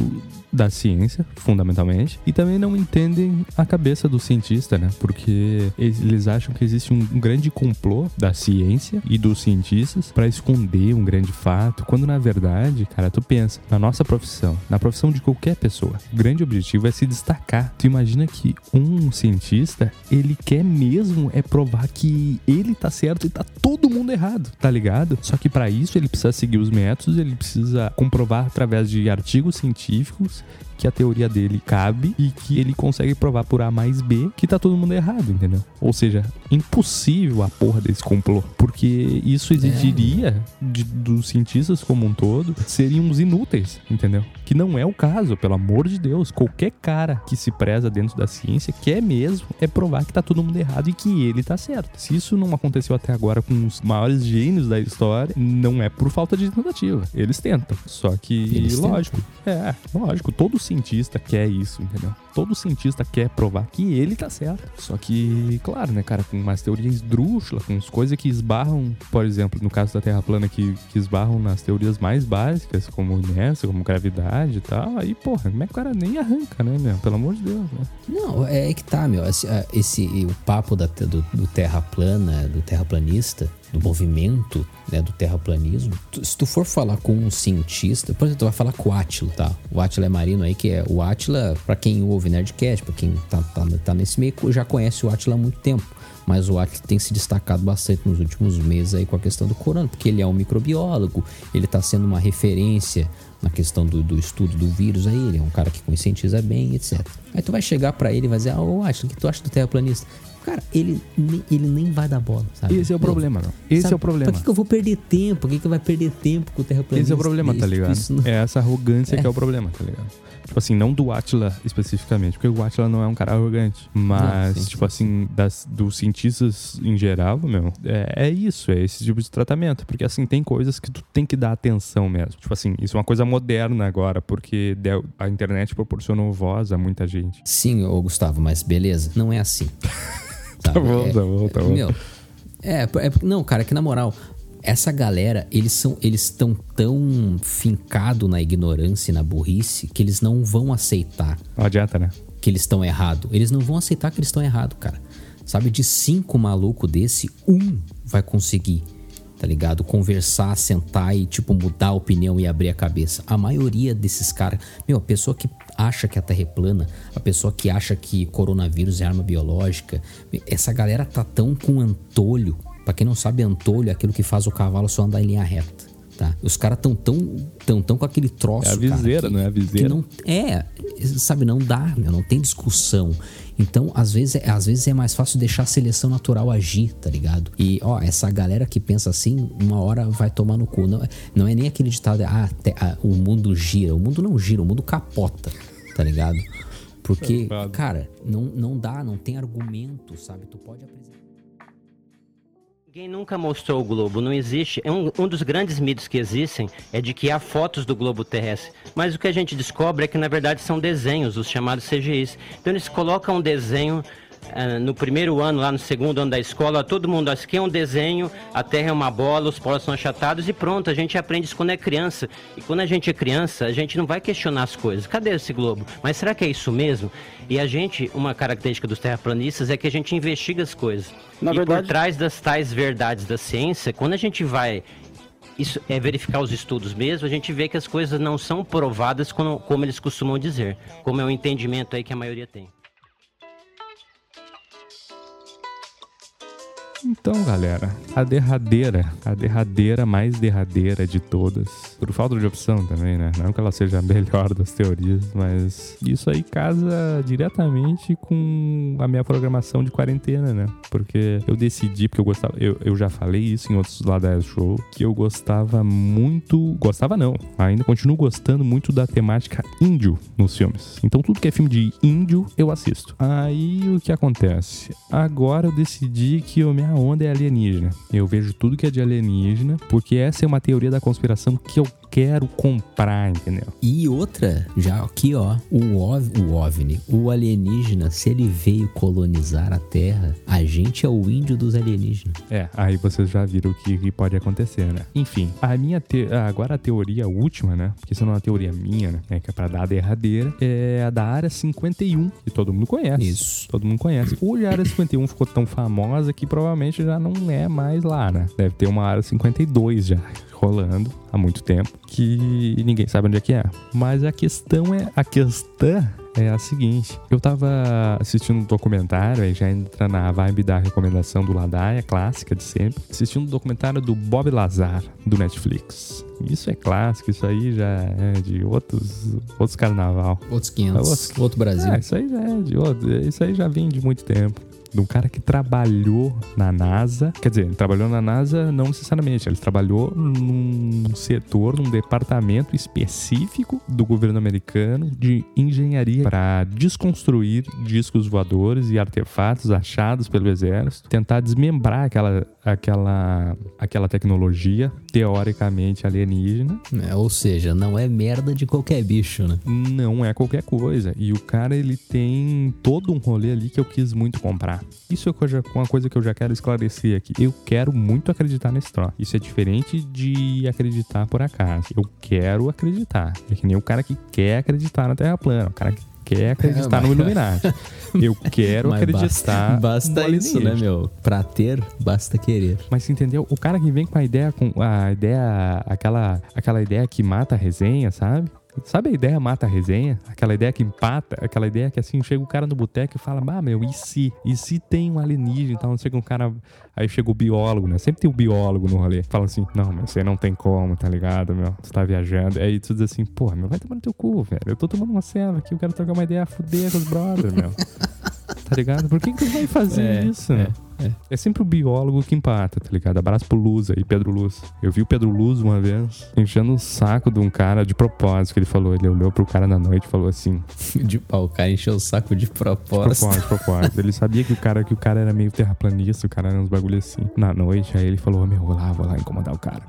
da ciência, fundamentalmente, e também não entendem a cabeça do cientista, né? Porque eles acham que existe um grande complô da ciência e dos cientistas para esconder um grande fato, quando na verdade, cara, tu pensa, na nossa profissão, na profissão de qualquer pessoa, o grande objetivo é se destacar. Tu imagina que um cientista, ele quer mesmo é provar que ele tá certo e tá todo mundo errado, tá ligado? Só que para isso ele precisa seguir os métodos, ele precisa comprovar através de artigos científicos que a teoria dele cabe e que ele consegue provar por A mais B que tá todo mundo errado, entendeu? Ou seja, impossível a porra desse complô. Porque isso exigiria de, dos cientistas como um todo seriam os inúteis, entendeu? Que não é o caso, pelo amor de Deus. Qualquer cara que se preza dentro da ciência quer mesmo é provar que tá todo mundo errado e que ele tá certo. Se isso não aconteceu até agora com os maiores gênios da história, não é por falta de tentativa. Eles tentam. Só que, Eles lógico, é, lógico, todo cientista quer isso, entendeu? Todo cientista quer provar que ele tá certo. Só que, claro, né, cara, com umas teorias esdrúxulas, com as coisas que esbarram, por exemplo, no caso da Terra plana, que, que esbarram nas teorias mais básicas, como inércia, como gravidade e tal, aí, porra, como é que o cara nem arranca, né, meu? Pelo amor de Deus, né? Não, é que tá, meu. Esse, ah, esse o papo da, do, do terra plana, do terraplanista, do movimento né, do terraplanismo. Se tu for falar com um cientista, por exemplo, tu vai falar com o Atila, tá? O Atila é marino aí, que é o Atila, pra quem ouve Nerdcast, pra quem tá, tá, tá nesse meio, já conhece o Atila há muito tempo. Mas o Atila tem se destacado bastante nos últimos meses aí com a questão do corona, porque ele é um microbiólogo, ele tá sendo uma referência na questão do, do estudo do vírus aí, ele é um cara que conscientiza bem, etc. Aí tu vai chegar pra ele e vai dizer, ah, ô Atila, o que tu acha do terraplanista? Cara, ele, nem- ele nem vai dar bola, sabe? Esse é o problema, não. Esse sabe, é o problema. Pra que, que eu vou perder tempo? Por que, que vai perder tempo com o terraplanista? Esse é o problema, tá Isso- ligado? isso não- É essa arrogância É. que é o problema, tá ligado? Tipo assim, não do Atila especificamente, porque o Atila não é um cara arrogante. Mas, Não, sim, tipo assim, das, dos cientistas em geral, meu, é, é isso, é esse tipo de tratamento. Porque assim, tem coisas que tu tem que dar atenção mesmo. Tipo assim, isso é uma coisa moderna agora, porque deu- a internet proporcionou voz a muita gente. Sim, ô Gustavo, mas beleza, não é assim. [laughs] Tá bom, tá bom, tá bom. Meu, é, é, não, cara, que na moral, essa galera, eles são, eles estão tão fincados na ignorância e na burrice que eles não vão aceitar Não adianta, né? que eles estão errados. Eles não vão aceitar que eles estão errados, cara. Sabe, de cinco malucos desse, um vai conseguir, tá ligado? Conversar, sentar e, tipo, mudar a opinião e abrir a cabeça. A maioria desses caras. Meu, a pessoa que acha que a Terra é plana, a pessoa que acha que coronavírus é arma biológica, essa galera tá tão com antolho. Pra quem não sabe, antolho é aquilo que faz o cavalo só andar em linha reta. Tá? Os caras tão tão, tão tão com aquele troço. É a viseira, cara, que- não é a que viseira? não- é, sabe, não dá, meu, não tem discussão. Então, às vezes, é, às vezes é mais fácil deixar a seleção natural agir, tá ligado? E, ó, essa galera que pensa assim, uma hora vai tomar no cu. Não, é- não é nem aquele ditado, ah, te- ah, o mundo gira. O mundo não gira, o mundo capota, tá ligado? Porque, cara, não, não dá, não tem argumento, sabe? Tu pode apresentar. Ninguém nunca mostrou o globo, não existe. É um, um dos grandes mitos que existem é de que há fotos do globo terrestre. Mas o que a gente descobre é que na verdade são desenhos, os chamados CGIs. Então eles colocam um desenho no primeiro ano, lá no segundo ano da escola, todo mundo, isso aqui é um desenho, a Terra é uma bola, os polos são achatados e pronto, a gente aprende isso quando é criança. E quando a gente é criança, a gente não vai questionar as coisas. Cadê esse globo? Mas será que é isso mesmo? E a gente, uma característica dos terraplanistas é que a gente investiga as coisas. Na e verdade- por trás das tais verdades da ciência, quando a gente vai isso é verificar os estudos mesmo, a gente vê que as coisas não são provadas como, como eles costumam dizer, como é o entendimento aí que a maioria tem. Então, galera, a derradeira, a derradeira mais derradeira de todas, por falta de opção também, né? Não que ela seja a melhor das teorias, mas isso aí casa diretamente com a minha programação de quarentena, né? Porque eu decidi, porque eu gostava, eu, eu já falei isso em outros Ladaes Show, que eu gostava muito, gostava não, ainda continuo gostando muito da temática índio nos filmes. Então tudo que é filme de índio, eu assisto. Aí o que acontece? Agora eu decidi que a minha onda é alienígena. Eu vejo tudo que é de alienígena, porque essa é uma teoria da conspiração que eu quero comprar, entendeu? E outra, já aqui ó, o, ov, o OVNI, o alienígena, se ele veio colonizar a Terra, a gente é o índio dos alienígenas. É, aí vocês já viram o que, que pode acontecer, né? Enfim, a minha te... agora a teoria última, né? Porque isso não é uma teoria minha, né? Que é pra dar a derradeira, é a da área 51, que todo mundo conhece. Isso. Todo mundo conhece. Hoje a área 51 ficou tão famosa que provavelmente já não é mais lá, né? Deve ter uma área 52 já rolando há muito tempo que ninguém sabe onde é que é. Mas a questão é a questão é a seguinte: eu tava assistindo um documentário, aí já entra na vibe da recomendação do Ladaia, clássica de sempre, assistindo um documentário do Bob Lazar, do Netflix. Isso é clássico, isso aí já é de outros, outros carnaval. Outros 500, outros, outro Brasil. É, isso aí já é de outro, isso aí já vem de muito tempo de um cara que trabalhou na NASA. Quer dizer, trabalhou na NASA não necessariamente, ele trabalhou num setor, num departamento específico do governo americano de engenharia para desconstruir discos voadores e artefatos achados pelo exército, tentar desmembrar aquela aquela aquela tecnologia teoricamente alienígena. É, ou seja, não é merda de qualquer bicho, né? Não é qualquer coisa. E o cara ele tem todo um rolê ali que eu quis muito comprar. Isso é uma coisa que eu já quero esclarecer aqui. Eu quero muito acreditar nesse troço. Isso é diferente de acreditar por acaso. Eu quero acreditar. É que nem o cara que quer acreditar na Terra plana. O cara que quer acreditar é, no Illuminati. [laughs] Eu quero mas acreditar. Basta, basta isso, né, meu? Pra ter, basta querer. Mas entendeu? O cara que vem com a ideia, com a ideia, aquela, aquela ideia que mata a resenha, sabe? Sabe a ideia mata a resenha? Aquela ideia que empata, aquela ideia que assim, chega o cara no boteco e fala, ah, meu, e se? E se tem um alienígena? Então chega um cara, aí chega o biólogo, né? Sempre tem o biólogo no rolê. Fala assim, não, mas você não tem como, tá ligado, meu? Você tá viajando. Aí tu diz assim, porra, meu, vai tomar no teu cu, velho. Eu tô tomando uma ceva aqui, eu quero trocar uma ideia fuder com os brothers, meu. [laughs] tá ligado? Por que que tu vai fazer é, isso? É. É. é sempre o biólogo que empata, tá ligado? Abraço pro Luz aí, Pedro Luz. Eu vi o Pedro Luz uma vez enchendo o saco de um cara de propósito que ele falou. Ele olhou pro cara na noite e falou assim: [laughs] de pau, o cara encheu o saco de propósito. De propósito, de propósito. ele sabia que o cara, que o cara era meio terraplanista, o cara era uns bagulho assim. Na noite, aí ele falou: Meu, vou lá, vou lá incomodar o cara.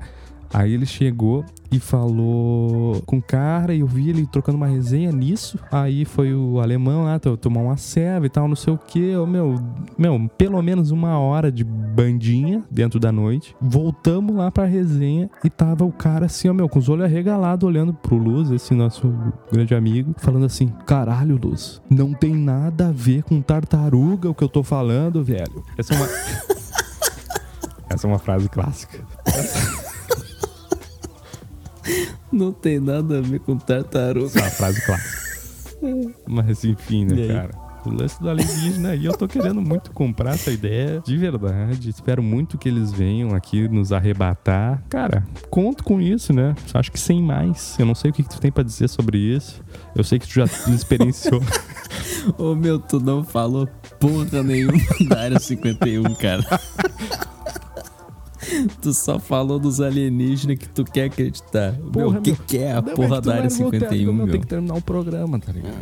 Aí ele chegou e falou com o cara, e eu vi ele trocando uma resenha nisso. Aí foi o alemão lá, tomar uma serva e tal, não sei o que. Meu, meu, pelo menos uma hora de bandinha dentro da noite. Voltamos lá pra resenha e tava o cara assim, ó, meu, com os olhos arregalados, olhando pro Luz, esse nosso grande amigo, falando assim: caralho, Luz, não tem nada a ver com tartaruga o que eu tô falando, velho. Essa é uma. [laughs] Essa é uma frase clássica. [laughs] Não tem nada a ver com tartaruga. Essa é uma frase clássica. Mas enfim, né, cara? O lance do alienígena aí, eu tô querendo muito comprar essa ideia de verdade. Espero muito que eles venham aqui nos arrebatar. Cara, conto com isso, né? Acho que sem mais. Eu não sei o que, que tu tem para dizer sobre isso. Eu sei que tu já experienciou. [laughs] Ô meu, tu não falou porra nenhuma da área 51, cara. [laughs] tu só falou dos alienígenas que tu quer acreditar. Porra, o que, que é a não, porra da área 51, meu? Tem que terminar o programa, tá ligado?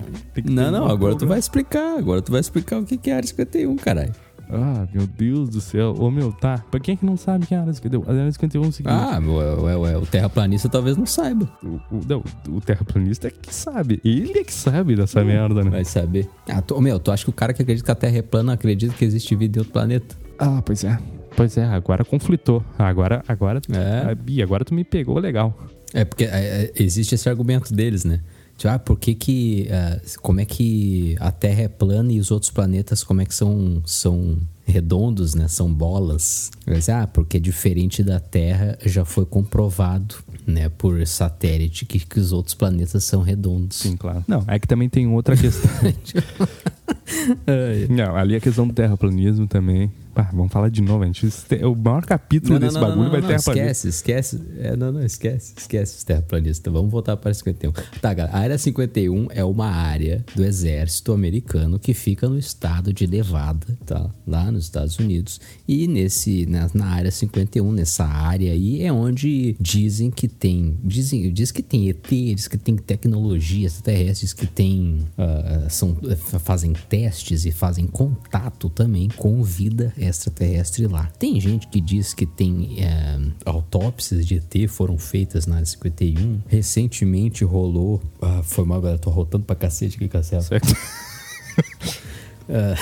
não, não, agora tu vai explicar. Agora tu vai explicar o que, que é a área 51, caralho. Ah, meu Deus do céu. Ô, meu, tá. Pra quem é que não sabe que é a área 51? A área 51 é o seguinte. Ah, ué, ué, ué, o terraplanista talvez não saiba. O, o, não, o terraplanista é que sabe. Ele é que sabe dessa merda, né? Vai saber. Ah, tu, meu, tu acha que o cara que acredita que a Terra é plana acredita que existe vida em outro planeta? Ah, pois é. Pois é, agora conflitou. Agora, agora, é. Bia, agora tu me pegou legal. É porque é, é, existe esse argumento deles, né? Tipo, ah, por que que, uh, como é que a Terra é plana e os outros planetas como é que são, são redondos, né? São bolas. Mas, ah, porque diferente da Terra já foi comprovado, né, por satélite que, que os outros planetas são redondos. Sim, claro. Não, é que também tem outra questão. [laughs] [laughs] Não, ali a questão do terraplanismo também. Vamos falar de novo, a gente. O maior capítulo não, desse não, bagulho não, vai ter Esquece, esquece. É, não, não, esquece. Esquece os terraplanistas. Vamos voltar para a 51. Tá, galera. A área 51 é uma área do exército americano que fica no estado de Nevada, tá? Lá nos Estados Unidos. E nesse, na, na área 51, nessa área aí, é onde dizem que tem. Dizem, diz que tem ET, diz que tem tecnologias terrestres que tem. Uh, são, fazem testes e fazem contato também com vida extraterrestre lá. Tem gente que diz que tem é, autópsias de ET foram feitas na área 51. Recentemente rolou. Ah, foi mal, galera. Tô rotando pra cacete aqui, cacete. Certo. [laughs] Ah,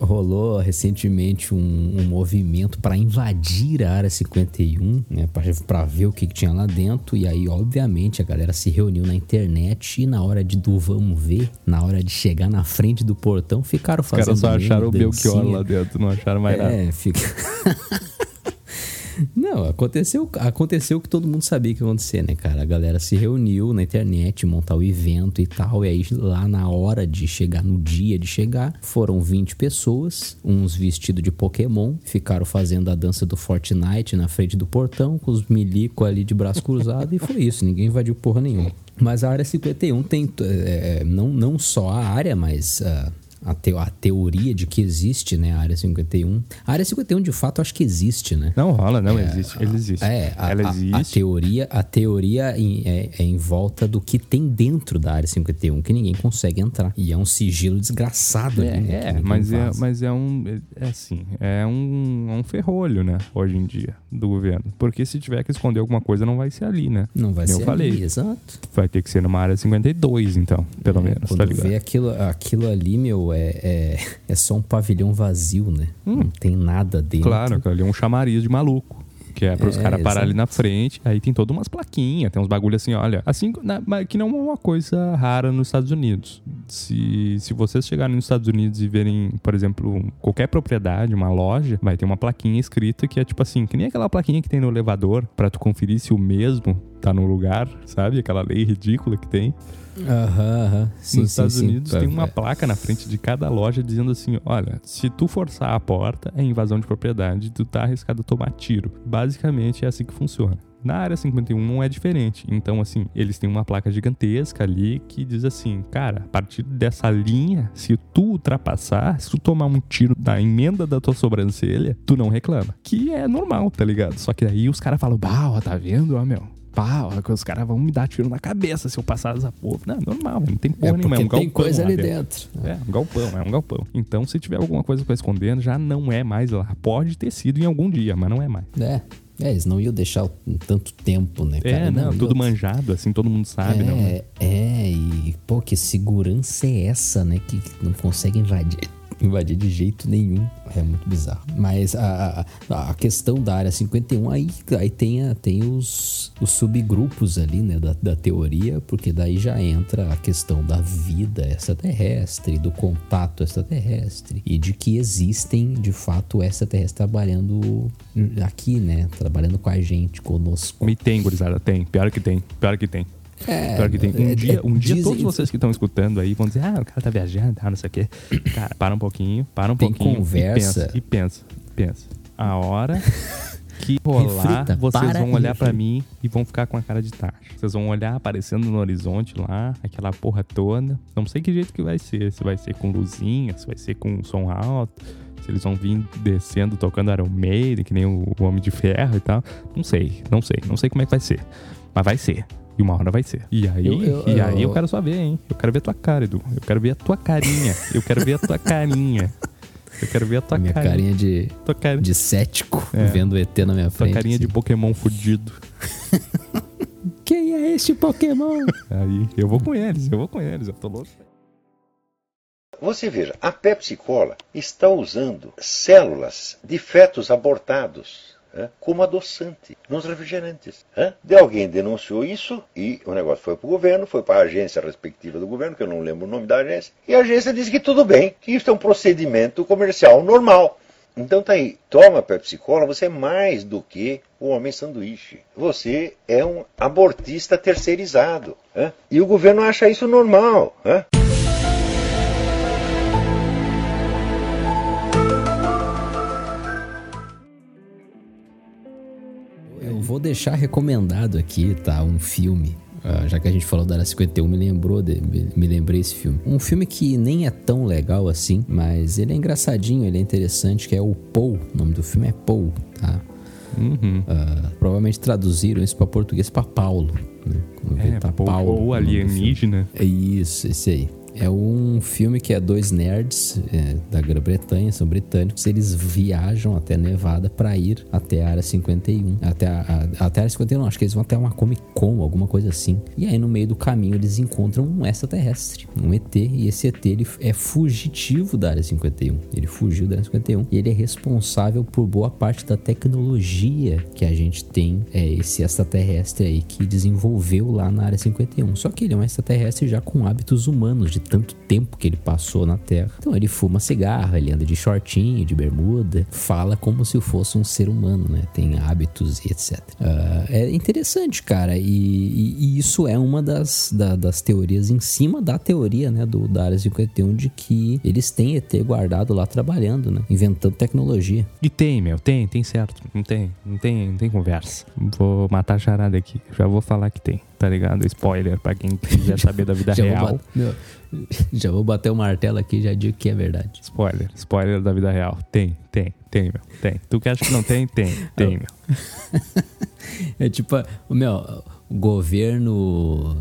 rolou recentemente um, um movimento para invadir a área 51, né, para ver o que, que, tinha lá dentro. E aí, obviamente, a galera se reuniu na internet e na hora de do vamos ver, na hora de chegar na frente do portão, ficaram fazendo. Os caras só acharam o Belchior lá dentro, não acharam mais nada. É, fica. [laughs] Não, aconteceu, aconteceu o que todo mundo sabia que ia acontecer, né, cara? A galera se reuniu na internet, montar o evento e tal. E aí, lá na hora de chegar, no dia de chegar, foram 20 pessoas, uns vestidos de Pokémon, ficaram fazendo a dança do Fortnite na frente do portão, com os milico ali de braço cruzado, e foi isso. Ninguém invadiu porra nenhuma. Mas a área 51 tem é, não, não só a área, mas. Uh, a, te, a teoria de que existe, né, a Área 51. A Área 51, de fato, acho que existe, né? Não rola, não, é, existe. Ele existe. É, a, Ela existe. A, a, teoria, a teoria em, é, é, em volta do que tem dentro da Área 51, que ninguém consegue entrar. E é um sigilo desgraçado é, ali, né, É, mas é, mas é um... É assim, é um, é um ferrolho, né, hoje em dia, do governo. Porque se tiver que esconder alguma coisa, não vai ser ali, né? Não vai Eu ser falei. ali, exato. Vai ter que ser numa Área 52, então, pelo É, menos, Quando tá ligado? vê aquilo, aquilo ali, meu, é, é, é só um pavilhão vazio, né? Não tem nada dentro. Hum. Claro, ali é um chamariz de maluco. Que é pros É, caras parar ali na frente. Aí tem todas umas plaquinhas, tem uns bagulho assim, olha. Assim, na- que não é uma coisa rara nos Estados Unidos. Se, se vocês chegarem nos Estados Unidos e verem, por exemplo, qualquer propriedade, uma loja, vai ter uma plaquinha escrita que é tipo assim, que nem aquela plaquinha que tem no elevador pra tu conferir se o mesmo tá no lugar, sabe? Aquela lei ridícula que tem. Aham, aham. Sim, Nos sim, Estados sim. Unidos tem uma é. placa na frente de cada loja dizendo assim: olha, se tu forçar a porta, é invasão de propriedade, tu tá arriscado a tomar tiro. Basicamente é assim que funciona. Na área 51 não é diferente. Então, assim, eles têm uma placa gigantesca ali que diz assim: cara, a partir dessa linha, se tu ultrapassar, se tu tomar um tiro da emenda da tua sobrancelha, tu não reclama. Que é normal, tá ligado? Só que aí os caras falam: bah, ó, tá vendo, ó, meu? Pá, os caras vão me dar tiro na cabeça se eu passar essa porra. Não, normal, não tem porra É nenhuma. É um tem galpão coisa lá ali dentro. É, um galpão, é um galpão. Então, se tiver alguma coisa pra esconder, já não é mais lá. Pode ter sido em algum dia, mas não é mais. É. É, eles não iam deixar tanto tempo, né, cara? É, não, e tudo outra- manjado, assim, todo mundo sabe, é, não. né? É, e, pô, que segurança é essa, né? Que não consegue invadir. Invadir de jeito nenhum. É muito bizarro. Mas a, a, a questão da área 51, aí, aí tem, a- tem os, os subgrupos ali, né, da, da teoria, porque daí já entra a questão da vida extraterrestre, do contato extraterrestre, e de que existem, de fato, extraterrestres trabalhando aqui, né? Trabalhando com a gente, conosco. Me tem, gurizada, tem. Pior que tem, pior que tem. É, que tem. Um é, dia, um é, dia dizem- todos vocês que estão escutando aí vão dizer, ah, o cara tá viajando, tá, não sei o quê. Cara, para um pouquinho, para um Tem pouquinho. conversa. E pensa, e pensa, pensa. A hora [laughs] que rolar, Reflita, vocês para vão olhar pra reflita. mim e vão ficar com a cara de taxa. Vocês vão olhar aparecendo no horizonte lá, aquela porra toda. Não sei que jeito que vai ser. Se vai ser com luzinha, se vai ser com som alto. Se eles vão vir descendo, tocando Iron Maiden, que nem o Homem de Ferro e tal. Não sei, não sei. Não sei como é que vai ser. Mas vai ser. E uma hora vai ser. E aí, Eu- eu- e aí eu eu- quero só ver, hein? Eu quero ver tua cara, Edu. Eu quero ver a tua carinha. Eu quero ver a tua carinha. Eu quero ver a tua minha carinha. carinha de, Tua carinha. de cético, É. vendo o ET na minha Tua frente. carinha de assim. Pokémon fudido. [laughs] Quem é este Pokémon? Aí, eu vou com eles, eu vou com eles, eu tô louco. Você veja, a Pepsi Cola está usando células de fetos abortados como adoçante nos refrigerantes. De alguém denunciou isso e o negócio foi para o governo, foi para a agência respectiva do governo, que eu não lembro o nome da agência, e a agência disse que tudo bem, que isso é um procedimento comercial normal. Então tá aí, toma Pepsi Cola, você é mais do que o homem sanduíche. Você é um abortista terceirizado. E o governo acha isso normal. Vou deixar recomendado aqui, tá? Um filme. Ah, já que a gente falou da Área 51, me lembrou, de, me, lembrei esse filme. Um filme que nem é tão legal assim, mas ele é engraçadinho, ele é interessante, que é o Paul. O nome do filme é Paul, tá? Uhum. Ah, provavelmente traduziram isso pra português pra Paulo. Né? Vê, É, tá Paul- Paulo Paul alienígena. É isso, esse aí. É um filme que é dois nerds é, da Grã-Bretanha, são britânicos, eles viajam até Nevada para ir até a área 51. Até a, a, até a área 51, não, acho que eles vão até uma Comic Con, alguma coisa assim. E aí no meio do caminho eles encontram um extraterrestre, um ET, e esse ET ele é fugitivo da área 51. Ele fugiu da área 51 e ele é responsável por boa parte da tecnologia que a gente tem, é esse extraterrestre aí que desenvolveu lá na área 51. Só que ele é um extraterrestre já com hábitos humanos de tanto tempo que ele passou na Terra. Então ele fuma cigarro, ele anda de shortinho, de bermuda, fala como se fosse um ser humano, né? Tem hábitos e etc. Uh, é interessante, cara, e, e, e isso é uma das, da, das teorias em cima da teoria, né, do da área 51 de que eles têm ET guardado lá trabalhando, né? Inventando tecnologia. E tem, meu, tem, tem certo. Não tem, não tem, não tem conversa. Vou matar a charada aqui. Já vou falar que tem, tá ligado? Spoiler pra quem quiser saber da vida [laughs] Já vou real. meu, já vou bater o martelo aqui e já digo que é verdade. Spoiler, spoiler da vida real. Tem, tem, tem, meu, tem. Tu que acha que não tem, tem, tem, meu. [laughs] É tipo, o meu, o governo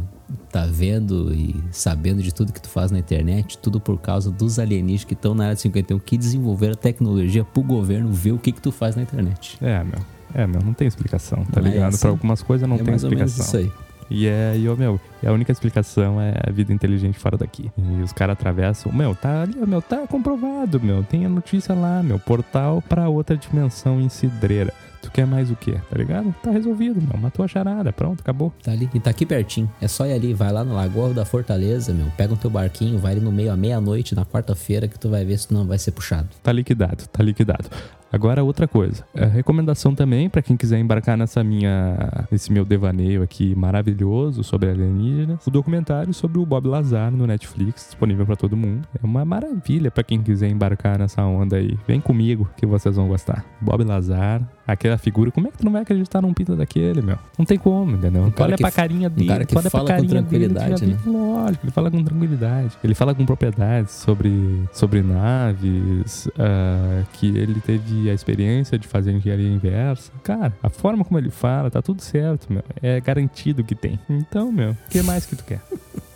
tá vendo e sabendo de tudo que tu faz na internet, tudo por causa dos alienígenas que estão na área 51 que desenvolveram a tecnologia pro governo ver o que que tu faz na internet. É, meu. É, meu, não tem explicação, tá é ligado? assim? Pra algumas coisas não É tem mais ou menos explicação. isso aí. E é, e, meu, a única explicação é a vida inteligente fora daqui. E os caras atravessam, meu, tá ali, meu, tá comprovado, meu, tem a notícia lá, meu, portal pra outra dimensão em cidreira. Tu quer mais o quê, tá ligado? Tá resolvido, meu, matou a charada, pronto, acabou. Tá ali, e tá aqui pertinho. É só ir ali, vai lá no Lagoa da Fortaleza, meu, pega o teu barquinho, vai ali no meio à meia-noite, na quarta-feira, que tu vai ver se tu não vai ser puxado. Tá liquidado, tá liquidado. Agora outra coisa, é, recomendação também pra quem quiser embarcar nessa minha, nesse meu devaneio aqui maravilhoso sobre alienígenas, o documentário sobre o Bob Lazar no Netflix, disponível pra todo mundo. É uma maravilha pra quem quiser embarcar nessa onda aí. Vem comigo que vocês vão gostar. Bob Lazar, aquela figura, como é que tu não vai acreditar num pinto daquele, meu? Não tem como, entendeu? Um olha que pra carinha um dele, cara que olha pra fala com carinha dele, já tranquilidade, vê né? Lógico, ele fala com tranquilidade. Ele fala com propriedade sobre, sobre naves, ah, que ele teve a experiência de fazer engenharia inversa. Cara, a forma como ele fala, tá tudo certo, meu. É garantido que tem. Então, meu, o que mais que tu quer? [laughs]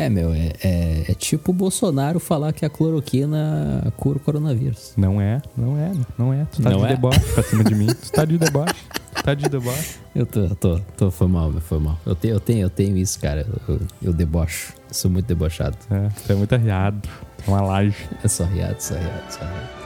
É, meu, é, é, é tipo o Bolsonaro falar que a cloroquina cura o coronavírus. Não é, não é, não é. Tu tá Não de é? deboche pra cima de mim. Tu tá de deboche. Tu tá de deboche. Eu tô, tô, tô, foi mal, meu, foi mal. Eu tenho, eu tenho, eu tenho isso, cara. Eu, eu, eu debocho. Eu sou muito debochado. É, tu é muito arriado. É uma laje. É só riado, só riado, só riado.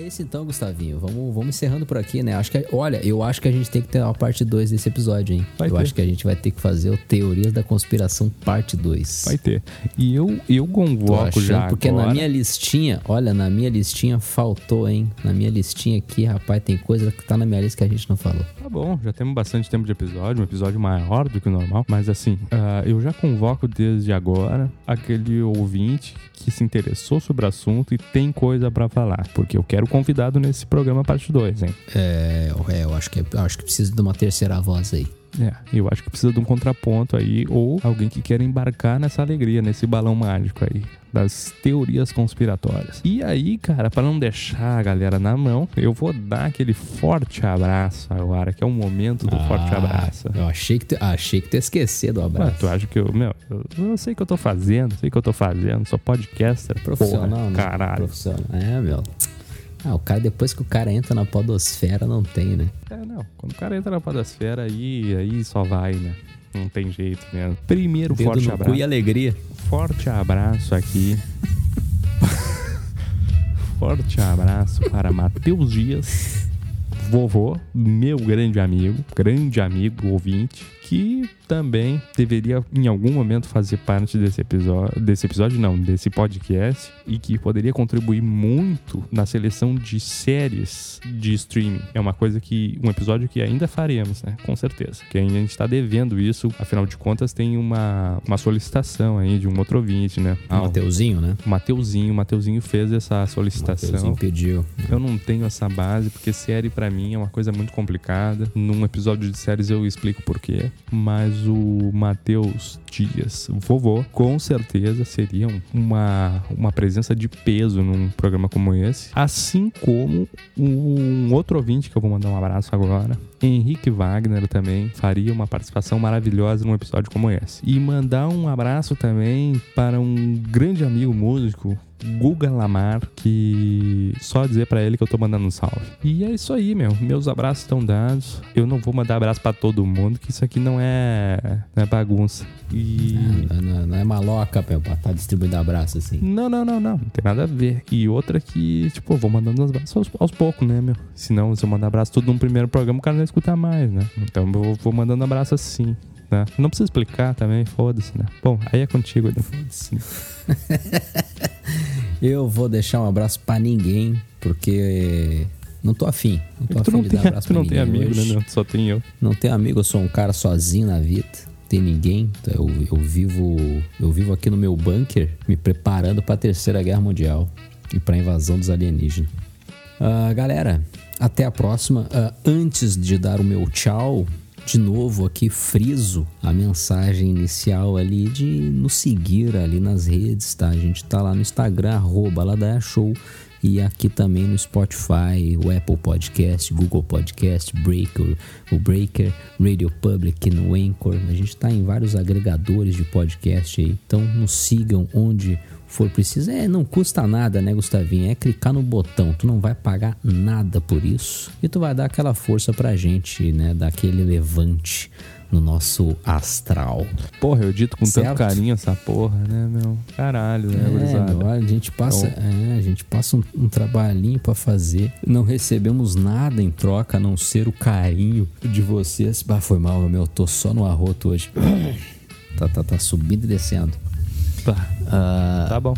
É isso então, Gustavinho. Vamos, vamos encerrando por aqui, né? Acho que, olha, eu acho que a gente tem que ter uma parte 2 desse episódio, hein? Vai eu ter. acho que a gente vai ter que fazer o Teorias da Conspiração parte 2. Vai ter. E eu, eu convoco já porque agora. na minha listinha, olha, na minha listinha faltou, hein? Na minha listinha aqui, rapaz, tem coisa que tá na minha lista que a gente não falou. Tá bom, já temos bastante tempo de episódio, um episódio maior do que o normal. Mas assim, ah, eu já convoco desde agora aquele ouvinte que se interessou sobre o assunto e tem coisa pra falar. Porque eu quero convidado nesse programa parte 2, hein? É, é, eu acho que, eu acho que precisa de uma terceira voz aí. É, eu acho que precisa de um contraponto aí, ou alguém que queira embarcar nessa alegria, nesse balão mágico aí, das teorias conspiratórias. E aí, cara, pra não deixar a galera na mão, eu vou dar aquele forte abraço agora, que é o momento do forte Ah, abraço. Eu achei que tu, achei que tu ia esquecer do abraço. tu acha que eu, meu, eu, eu sei o que eu tô fazendo, sei o que eu tô fazendo, sou podcaster, Profissional, porra, né? caralho. Profissional. É, meu. Ah, o cara, depois que o cara entra na podosfera, não tem, né? É, não, quando o cara entra na podosfera, aí, aí só vai, né? Não tem jeito mesmo. Primeiro Dedo forte abraço. e alegria. forte abraço aqui [laughs] forte abraço para Matheus Dias, vovô, meu grande amigo, grande amigo ouvinte, que também deveria em algum momento fazer parte desse episódio, desse episódio não, desse podcast e que poderia contribuir muito na seleção de séries de streaming. É uma coisa que um episódio que ainda faremos, né? Com certeza. Que a gente está devendo isso, afinal de contas tem uma, uma solicitação aí de um outro ouvinte, né? O Mateuzinho, né? O Mateuzinho, o Mateuzinho fez essa solicitação. Mateuzinho pediu. Eu não tenho essa base porque série para mim é uma coisa muito complicada. Num episódio de séries eu explico por quê, mas o Matheus Dias, vovô, com certeza seria uma, uma presença de peso num programa como esse. Assim como um outro ouvinte que eu vou mandar um abraço agora, Henrique Wagner também faria uma participação maravilhosa num episódio como esse. E mandar um abraço também para um grande amigo músico, Guga Lamar, que só dizer para ele que eu tô mandando um salve. E é isso aí, meu. Meus abraços estão dados. Eu não vou mandar abraço para todo mundo, que isso aqui não é, não é bagunça. E. Não, não, não é maloca, meu, pra tá distribuindo abraço assim. Não, não, não, não. Não tem nada a ver. E outra que, tipo, eu vou mandando uns abraços aos, aos poucos, né, meu? Senão, se eu mandar abraço tudo num primeiro programa, o cara não vai escutar mais, né? Então eu vou, vou mandando abraço assim. Né? Não precisa explicar também, foda-se, né? Bom, aí é contigo, Edu. Foda-se. [laughs] Eu vou deixar um abraço pra ninguém, porque não tô afim. Não tô afim não de tem, dar abraço tu não tem amigo, hoje. né, meu? Só tem eu. Não tenho amigo, eu sou um cara sozinho na vida. Não tem ninguém. Eu, eu vivo eu vivo aqui no meu bunker me preparando pra terceira guerra mundial e pra invasão dos alienígenas. Ah, galera, até a próxima. Ah, antes de dar o meu tchau, de novo aqui friso a mensagem inicial ali de nos seguir ali nas redes, tá? A gente tá lá no Instagram, arroba Show. E aqui também no Spotify, o Apple Podcast, Google Podcast, Breaker, o Breaker, Radio Public, no Anchor. A gente está em vários agregadores de podcast aí. Então nos sigam onde for preciso. É, não custa nada, né, Gustavinho? É clicar no botão. Tu não vai pagar nada por isso. E tu vai dar aquela força pra gente, né? Dar aquele levante no nosso astral. Porra, eu dito com Certo. tanto carinho essa porra, né, meu? Caralho, né, É, meu, a gente passa, é, a gente passa um, um trabalhinho pra fazer. Não recebemos nada em troca a não ser o carinho de vocês. Bah, foi mal, meu. Eu tô só no arroto hoje. [coughs] Tá, tá, tá subindo e descendo. Ah, Tá bom.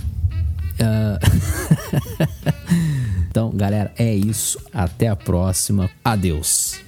ah, [laughs] então, galera, é isso. Até a próxima. Adeus.